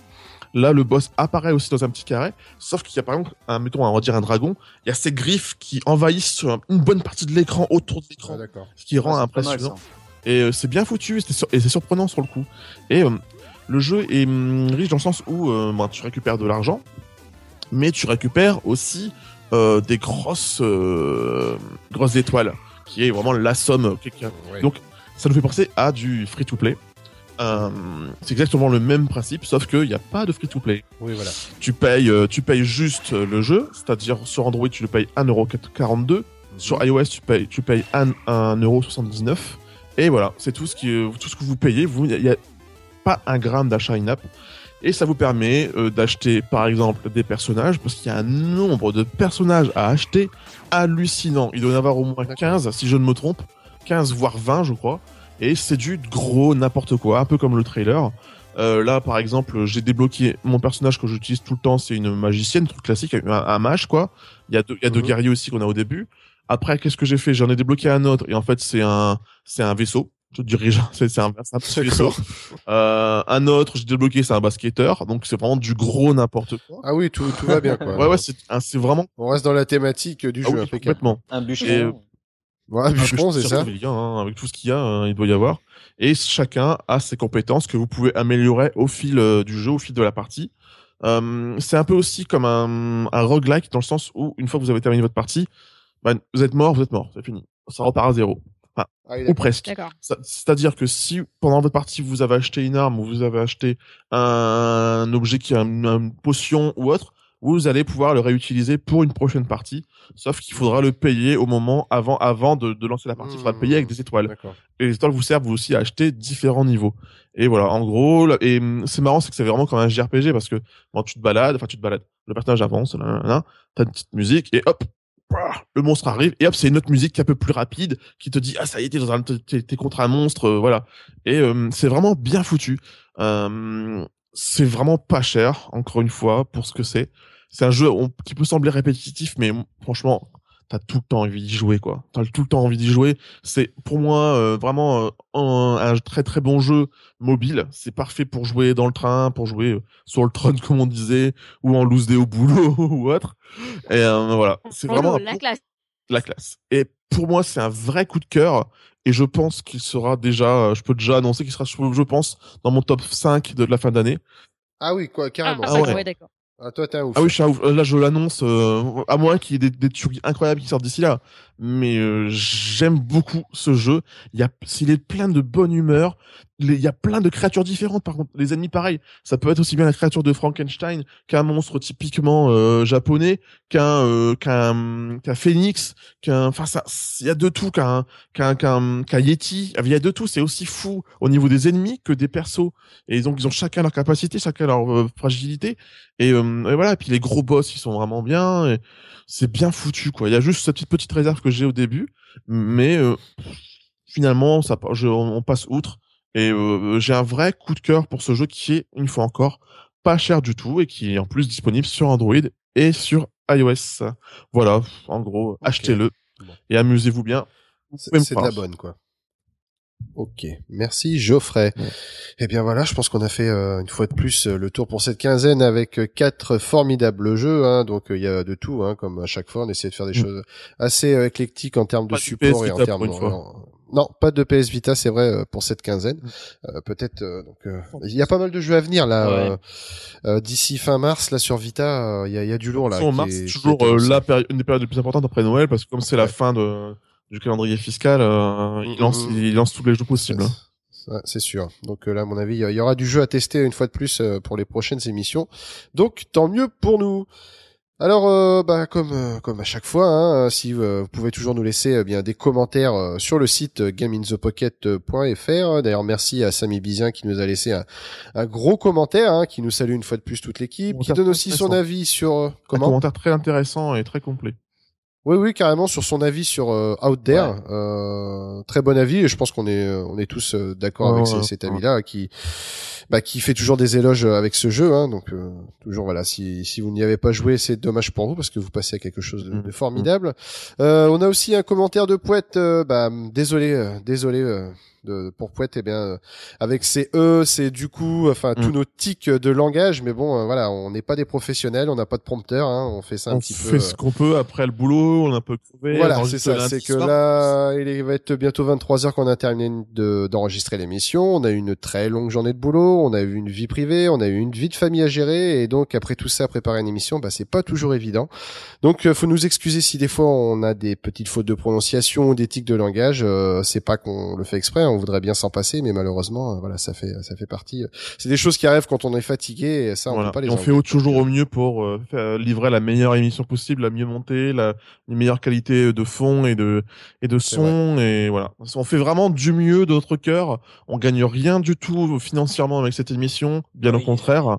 B: Là, le boss apparaît aussi dans un petit carré, sauf qu'il y a par exemple, un, mettons, on va dire un dragon, il y a ces griffes qui envahissent une bonne partie de l'écran, autour de l'écran,
A: Ah,
B: ce qui rend impressionnant.
D: mal.
B: Et euh, c'est bien foutu, et c'est sur- et c'est surprenant sur le coup. Et euh, le jeu est hum, riche dans le sens où euh, ben, tu récupères de l'argent, mais tu récupères aussi euh, des grosses, euh, grosses étoiles, qui est vraiment la somme.
A: Ouais.
B: Donc, ça nous fait penser à du free-to-play. Euh, c'est exactement le même principe, sauf qu'il n'y a pas de free-to-play.
A: Oui, voilà.
B: Tu payes, euh, tu payes juste le jeu, c'est-à-dire sur Android tu le payes 1,42€, sur iOS tu payes, tu payes 1, 1,79€, et voilà, c'est tout ce qui, tout ce que vous payez. Vous, il n'y a pas un gramme d'achat in-app, et ça vous permet euh, d'acheter par exemple des personnages, parce qu'il y a un nombre de personnages à acheter hallucinant. Il doit y en avoir au moins 15, si je ne me trompe, 15 voire 20 je crois, et c'est du gros n'importe quoi, un peu comme le trailer. Euh, là, par exemple, j'ai débloqué mon personnage que j'utilise tout le temps, c'est une magicienne, truc classique, un, un mage, quoi. Il y a deux, il y a deux
A: Mhm.
B: guerriers aussi qu'on a au début. Après, qu'est-ce que j'ai fait? J'en ai débloqué un autre, et en fait, c'est un, c'est un vaisseau. Je te dirais, c'est un, c'est un petit vaisseau. Euh, un autre, j'ai débloqué, c'est un basketteur. Donc, c'est vraiment du gros n'importe quoi.
A: Ah oui, tout, tout va bien, quoi.
B: Ouais, ouais, c'est vraiment
A: On reste dans la thématique du
B: ah
A: jeu,
B: oui, complètement.
D: Un bûcheron.
A: Voilà,
B: Ah,
A: bûcheron, c'est ça.
B: hein, avec tout ce qu'il y a, hein, il doit y avoir. Et chacun a ses compétences que vous pouvez améliorer au fil euh, du jeu, au fil de la partie. Euh, c'est un peu aussi comme un, un roguelike dans le sens où une fois que vous avez terminé votre partie, bah, vous êtes mort, vous êtes mort, c'est fini. Ça repart à zéro.
A: Ah, oui,
B: Ou presque. C'est-à-dire que si pendant votre partie vous avez acheté une arme ou vous avez acheté un objet qui a une, une potion ou autre, vous allez pouvoir le réutiliser pour une prochaine partie. Sauf qu'il faudra le payer au moment avant avant de, de lancer la partie. Il faudra le payer avec des étoiles. Et les étoiles vous servent aussi à acheter différents niveaux. Et voilà, en gros, et hum, c'est marrant, c'est que c'est vraiment comme un JRPG parce que quand tu te balades, enfin tu te balades, le personnage avance, t'as une petite musique et hop, le monstre arrive et hop, c'est une autre musique qui est un peu plus rapide qui te dit ah ça y est t'es dans un t'es contre un monstre, euh, voilà. Et hum, c'est vraiment bien foutu. Hum, c'est vraiment pas cher, encore une fois, pour ce que c'est. C'est un jeu on- qui peut sembler répétitif, mais franchement, t'as tout le temps envie d'y jouer, quoi. T'as tout le temps envie d'y jouer. C'est pour moi euh, vraiment euh, un, un très très bon jeu mobile. C'est parfait pour jouer dans le train, pour jouer euh, sur le trône comme on disait, ou en loose day au boulot ou autre. Et euh, voilà, c'est vraiment
C: la classe.
B: La classe. Et pour moi, c'est un vrai coup de cœur. Et je pense qu'il sera déjà, euh, je peux déjà annoncer qu'il sera, je pense, dans mon top 5 de la fin d'année.
A: Ah oui, quoi,
C: Ah,
A: carrément.
B: Ah
C: d'accord,
B: ouais.
C: ouais, d'accord.
A: Ah, toi, t'es un ouf.
B: Ah oui, je suis un ouf. Là, je l'annonce, euh, à moins qu'il y ait des, des tueries incroyables qui sortent d'ici là. Mais euh, j'aime beaucoup ce jeu. Il y a, s'il est plein de bonne humeur. Il y a plein de créatures différentes. Par contre, les ennemis, pareil. Ça peut être aussi bien la créature de Frankenstein qu'un monstre typiquement euh, japonais, qu'un euh, qu'un qu'un phénix, qu'un. Enfin, ça, il y a de tout. Qu'un qu'un qu'un qu'un yeti. Il y a de tout. C'est aussi fou au niveau des ennemis que des persos. Et donc, ils ont chacun leur capacité, chacun leur euh, fragilité. Et, euh, et voilà, et puis les gros boss, ils sont vraiment bien. C'est bien foutu, quoi. Il y a juste cette petite, petite réserve que j'ai au début, mais euh, finalement, ça, je, on passe outre. Et euh, j'ai un vrai coup de cœur pour ce jeu qui est, une fois encore, pas cher du tout et qui est en plus disponible sur Android et sur iOS. Voilà, en gros, achetez-le
A: Bon.
B: et amusez-vous bien.
A: C'est de la bonne, quoi. Ok, merci Geoffrey.
B: Ouais.
A: Eh bien voilà, je pense qu'on a fait euh, une fois de plus euh, le tour pour cette quinzaine avec euh, quatre formidables jeux. Hein, donc euh, il y a de tout, hein, comme à chaque fois, on essaie de faire des
B: Mm.
A: choses assez euh, éclectiques en termes de
B: Pas de
A: support et en termes Non, pas de PS Vita, c'est vrai euh, pour cette quinzaine.
B: Mm.
A: Euh, Peut-être. euh, donc euh, il y a pas mal de jeux à venir là.
D: Ouais.
A: euh, D'ici fin mars, là sur Vita, euh, il y, a, il y a du lourd là.
B: en mars,
A: est-
B: c'est toujours euh, la péri- une des périodes les plus importantes après Noël, parce que comme c'est la fin de, du calendrier fiscal, euh, il, lance, il lance tous les jeux possibles. hein.
A: Ouais, c'est sûr. Donc euh, là, à mon avis, il y a- il y aura du jeu à tester une fois de plus euh, pour les prochaines émissions. Donc tant mieux pour nous. Alors, euh, bah, comme euh, comme à chaque fois, hein, si euh, vous pouvez toujours nous laisser bien des commentaires sur le site gameinthepocket.fr. D'ailleurs, merci à Samy Bizien qui nous a laissé un, un gros commentaire, hein, qui nous salue une fois de plus toute l'équipe, qui donne aussi son avis sur euh,
B: Un
A: comment?
B: commentaire très intéressant et très complet.
A: Oui, oui, carrément sur son avis sur euh, Out There. Euh, très bon avis et je pense qu'on est euh, on est tous euh, d'accord
B: Ouais,
A: avec
B: ouais,
A: cet avis-là qui bah, qui fait toujours des éloges euh, avec ce jeu. Hein, donc euh, toujours voilà, si si vous n'y avez pas joué, c'est dommage pour vous parce que vous passez à quelque chose de,
B: Mm.
A: de formidable. Euh, on a aussi un commentaire de poète. euh, bah désolé, euh, désolé. Euh, de, pour Pouet, eh bien, avec ses e, c'est du coup, enfin, tous mm. nos tics de langage. Mais bon, voilà, on n'est pas des professionnels, on n'a pas de prompteur, hein, on fait ça un petit
B: peu. On fait ce qu'on peut après le boulot, on a un peu
A: crevé. Voilà, c'est ça. C'est que là, il va être bientôt 23 heures qu'on a terminé d'enregistrer l'émission. On a eu une très longue journée de boulot, on a eu une vie privée, on a eu une vie de famille à gérer, et donc après tout ça, préparer une émission, bah c'est pas toujours évident. Donc, faut nous excuser si des fois on a des petites fautes de prononciation ou d'éthique de langage. Euh, c'est pas qu'on le fait exprès, on voudrait bien s'en passer, mais malheureusement, euh, voilà, ça fait ça fait partie. Euh, c'est des choses qui arrivent quand on est fatigué, et ça on peut pas les.
B: on fait toujours au mieux pour livrer la meilleure émission possible, la mieux montée, la meilleure qualité de fond et de et de son, et voilà. On fait vraiment du mieux de notre cœur. On gagne rien du tout financièrement avec cette émission, bien au contraire.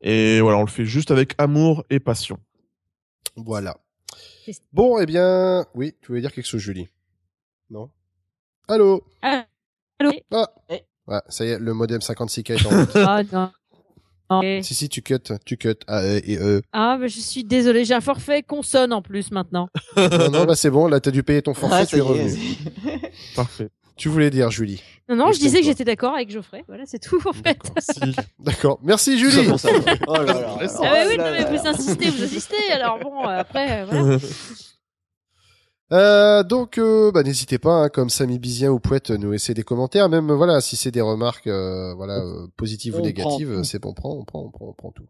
B: Et voilà, on le fait juste avec amour et passion.
A: Voilà. Bon, eh bien, oui, tu voulais dire quelque chose, Julie? Non? Allô?
C: Ah, Allô
A: Ah eh. ouais, ça y est, le modem 56K est en route.
C: ah non.
A: Si, si, tu cut, tu cut. Ah, et E.
C: Ah, bah, je suis désolé, j'ai un forfait consonne en plus maintenant.
A: non, non, bah, c'est bon, là, t'as dû payer ton forfait, ah, tu es revenu.
B: Parfait.
A: Tu voulais dire, Julie
C: Non, non, je disais que j'étais d'accord avec Geoffrey. Voilà, c'est tout, en fait.
A: D'accord. Merci, Julie.
C: oh là là. Ah, bah oui, non, mais vous insistez, vous insistez. Alors bon, après, voilà.
A: Euh, donc, euh, bah, n'hésitez pas, hein, comme Samy Bizien ou Pouette, nous laisser des commentaires. Même, voilà, si c'est des remarques, euh, voilà, euh, positives ou négatives, c'est bon, on prend, on prend, on prend, on prend tout.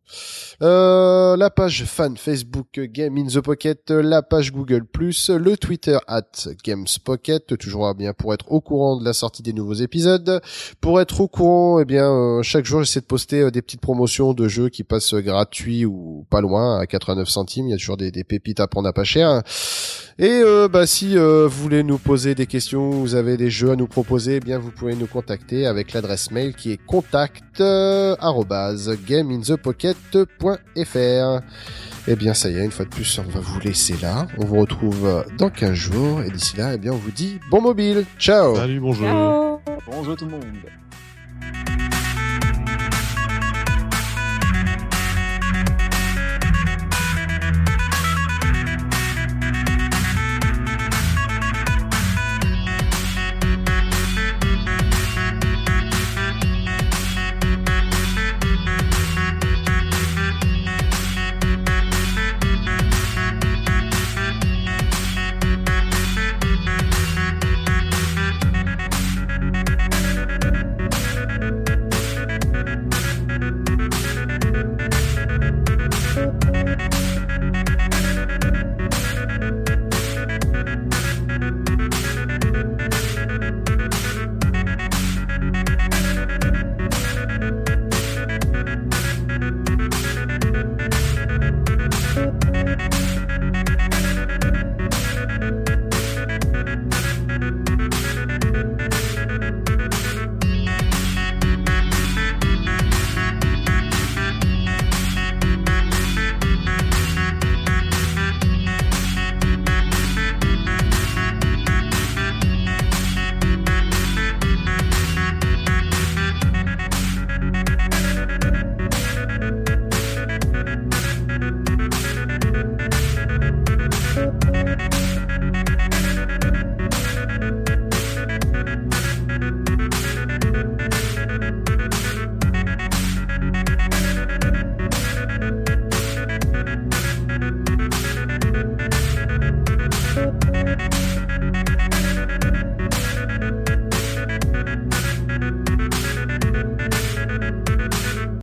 A: la page fan Facebook Game in the Pocket, la page Google le Twitter at Games Pocket, toujours bien pour être au courant de la sortie des nouveaux épisodes. Pour être au courant, eh bien, chaque jour, j'essaie de poster des petites promotions de jeux qui passent gratuits ou pas loin à 89 centimes. Il y a toujours des, des pépites à prendre à pas cher. Et euh, bah, si euh, vous voulez nous poser des questions, vous avez des jeux à nous proposer, eh bien vous pouvez nous contacter avec l'adresse mail qui est contact euh, gameinthepocket.fr. Eh bien ça y est, une fois de plus, on va vous laisser là. On vous retrouve dans 15 jours et d'ici là, eh bien on vous dit bon mobile. Ciao.
B: Salut, bonjour.
D: Bonjour tout le monde.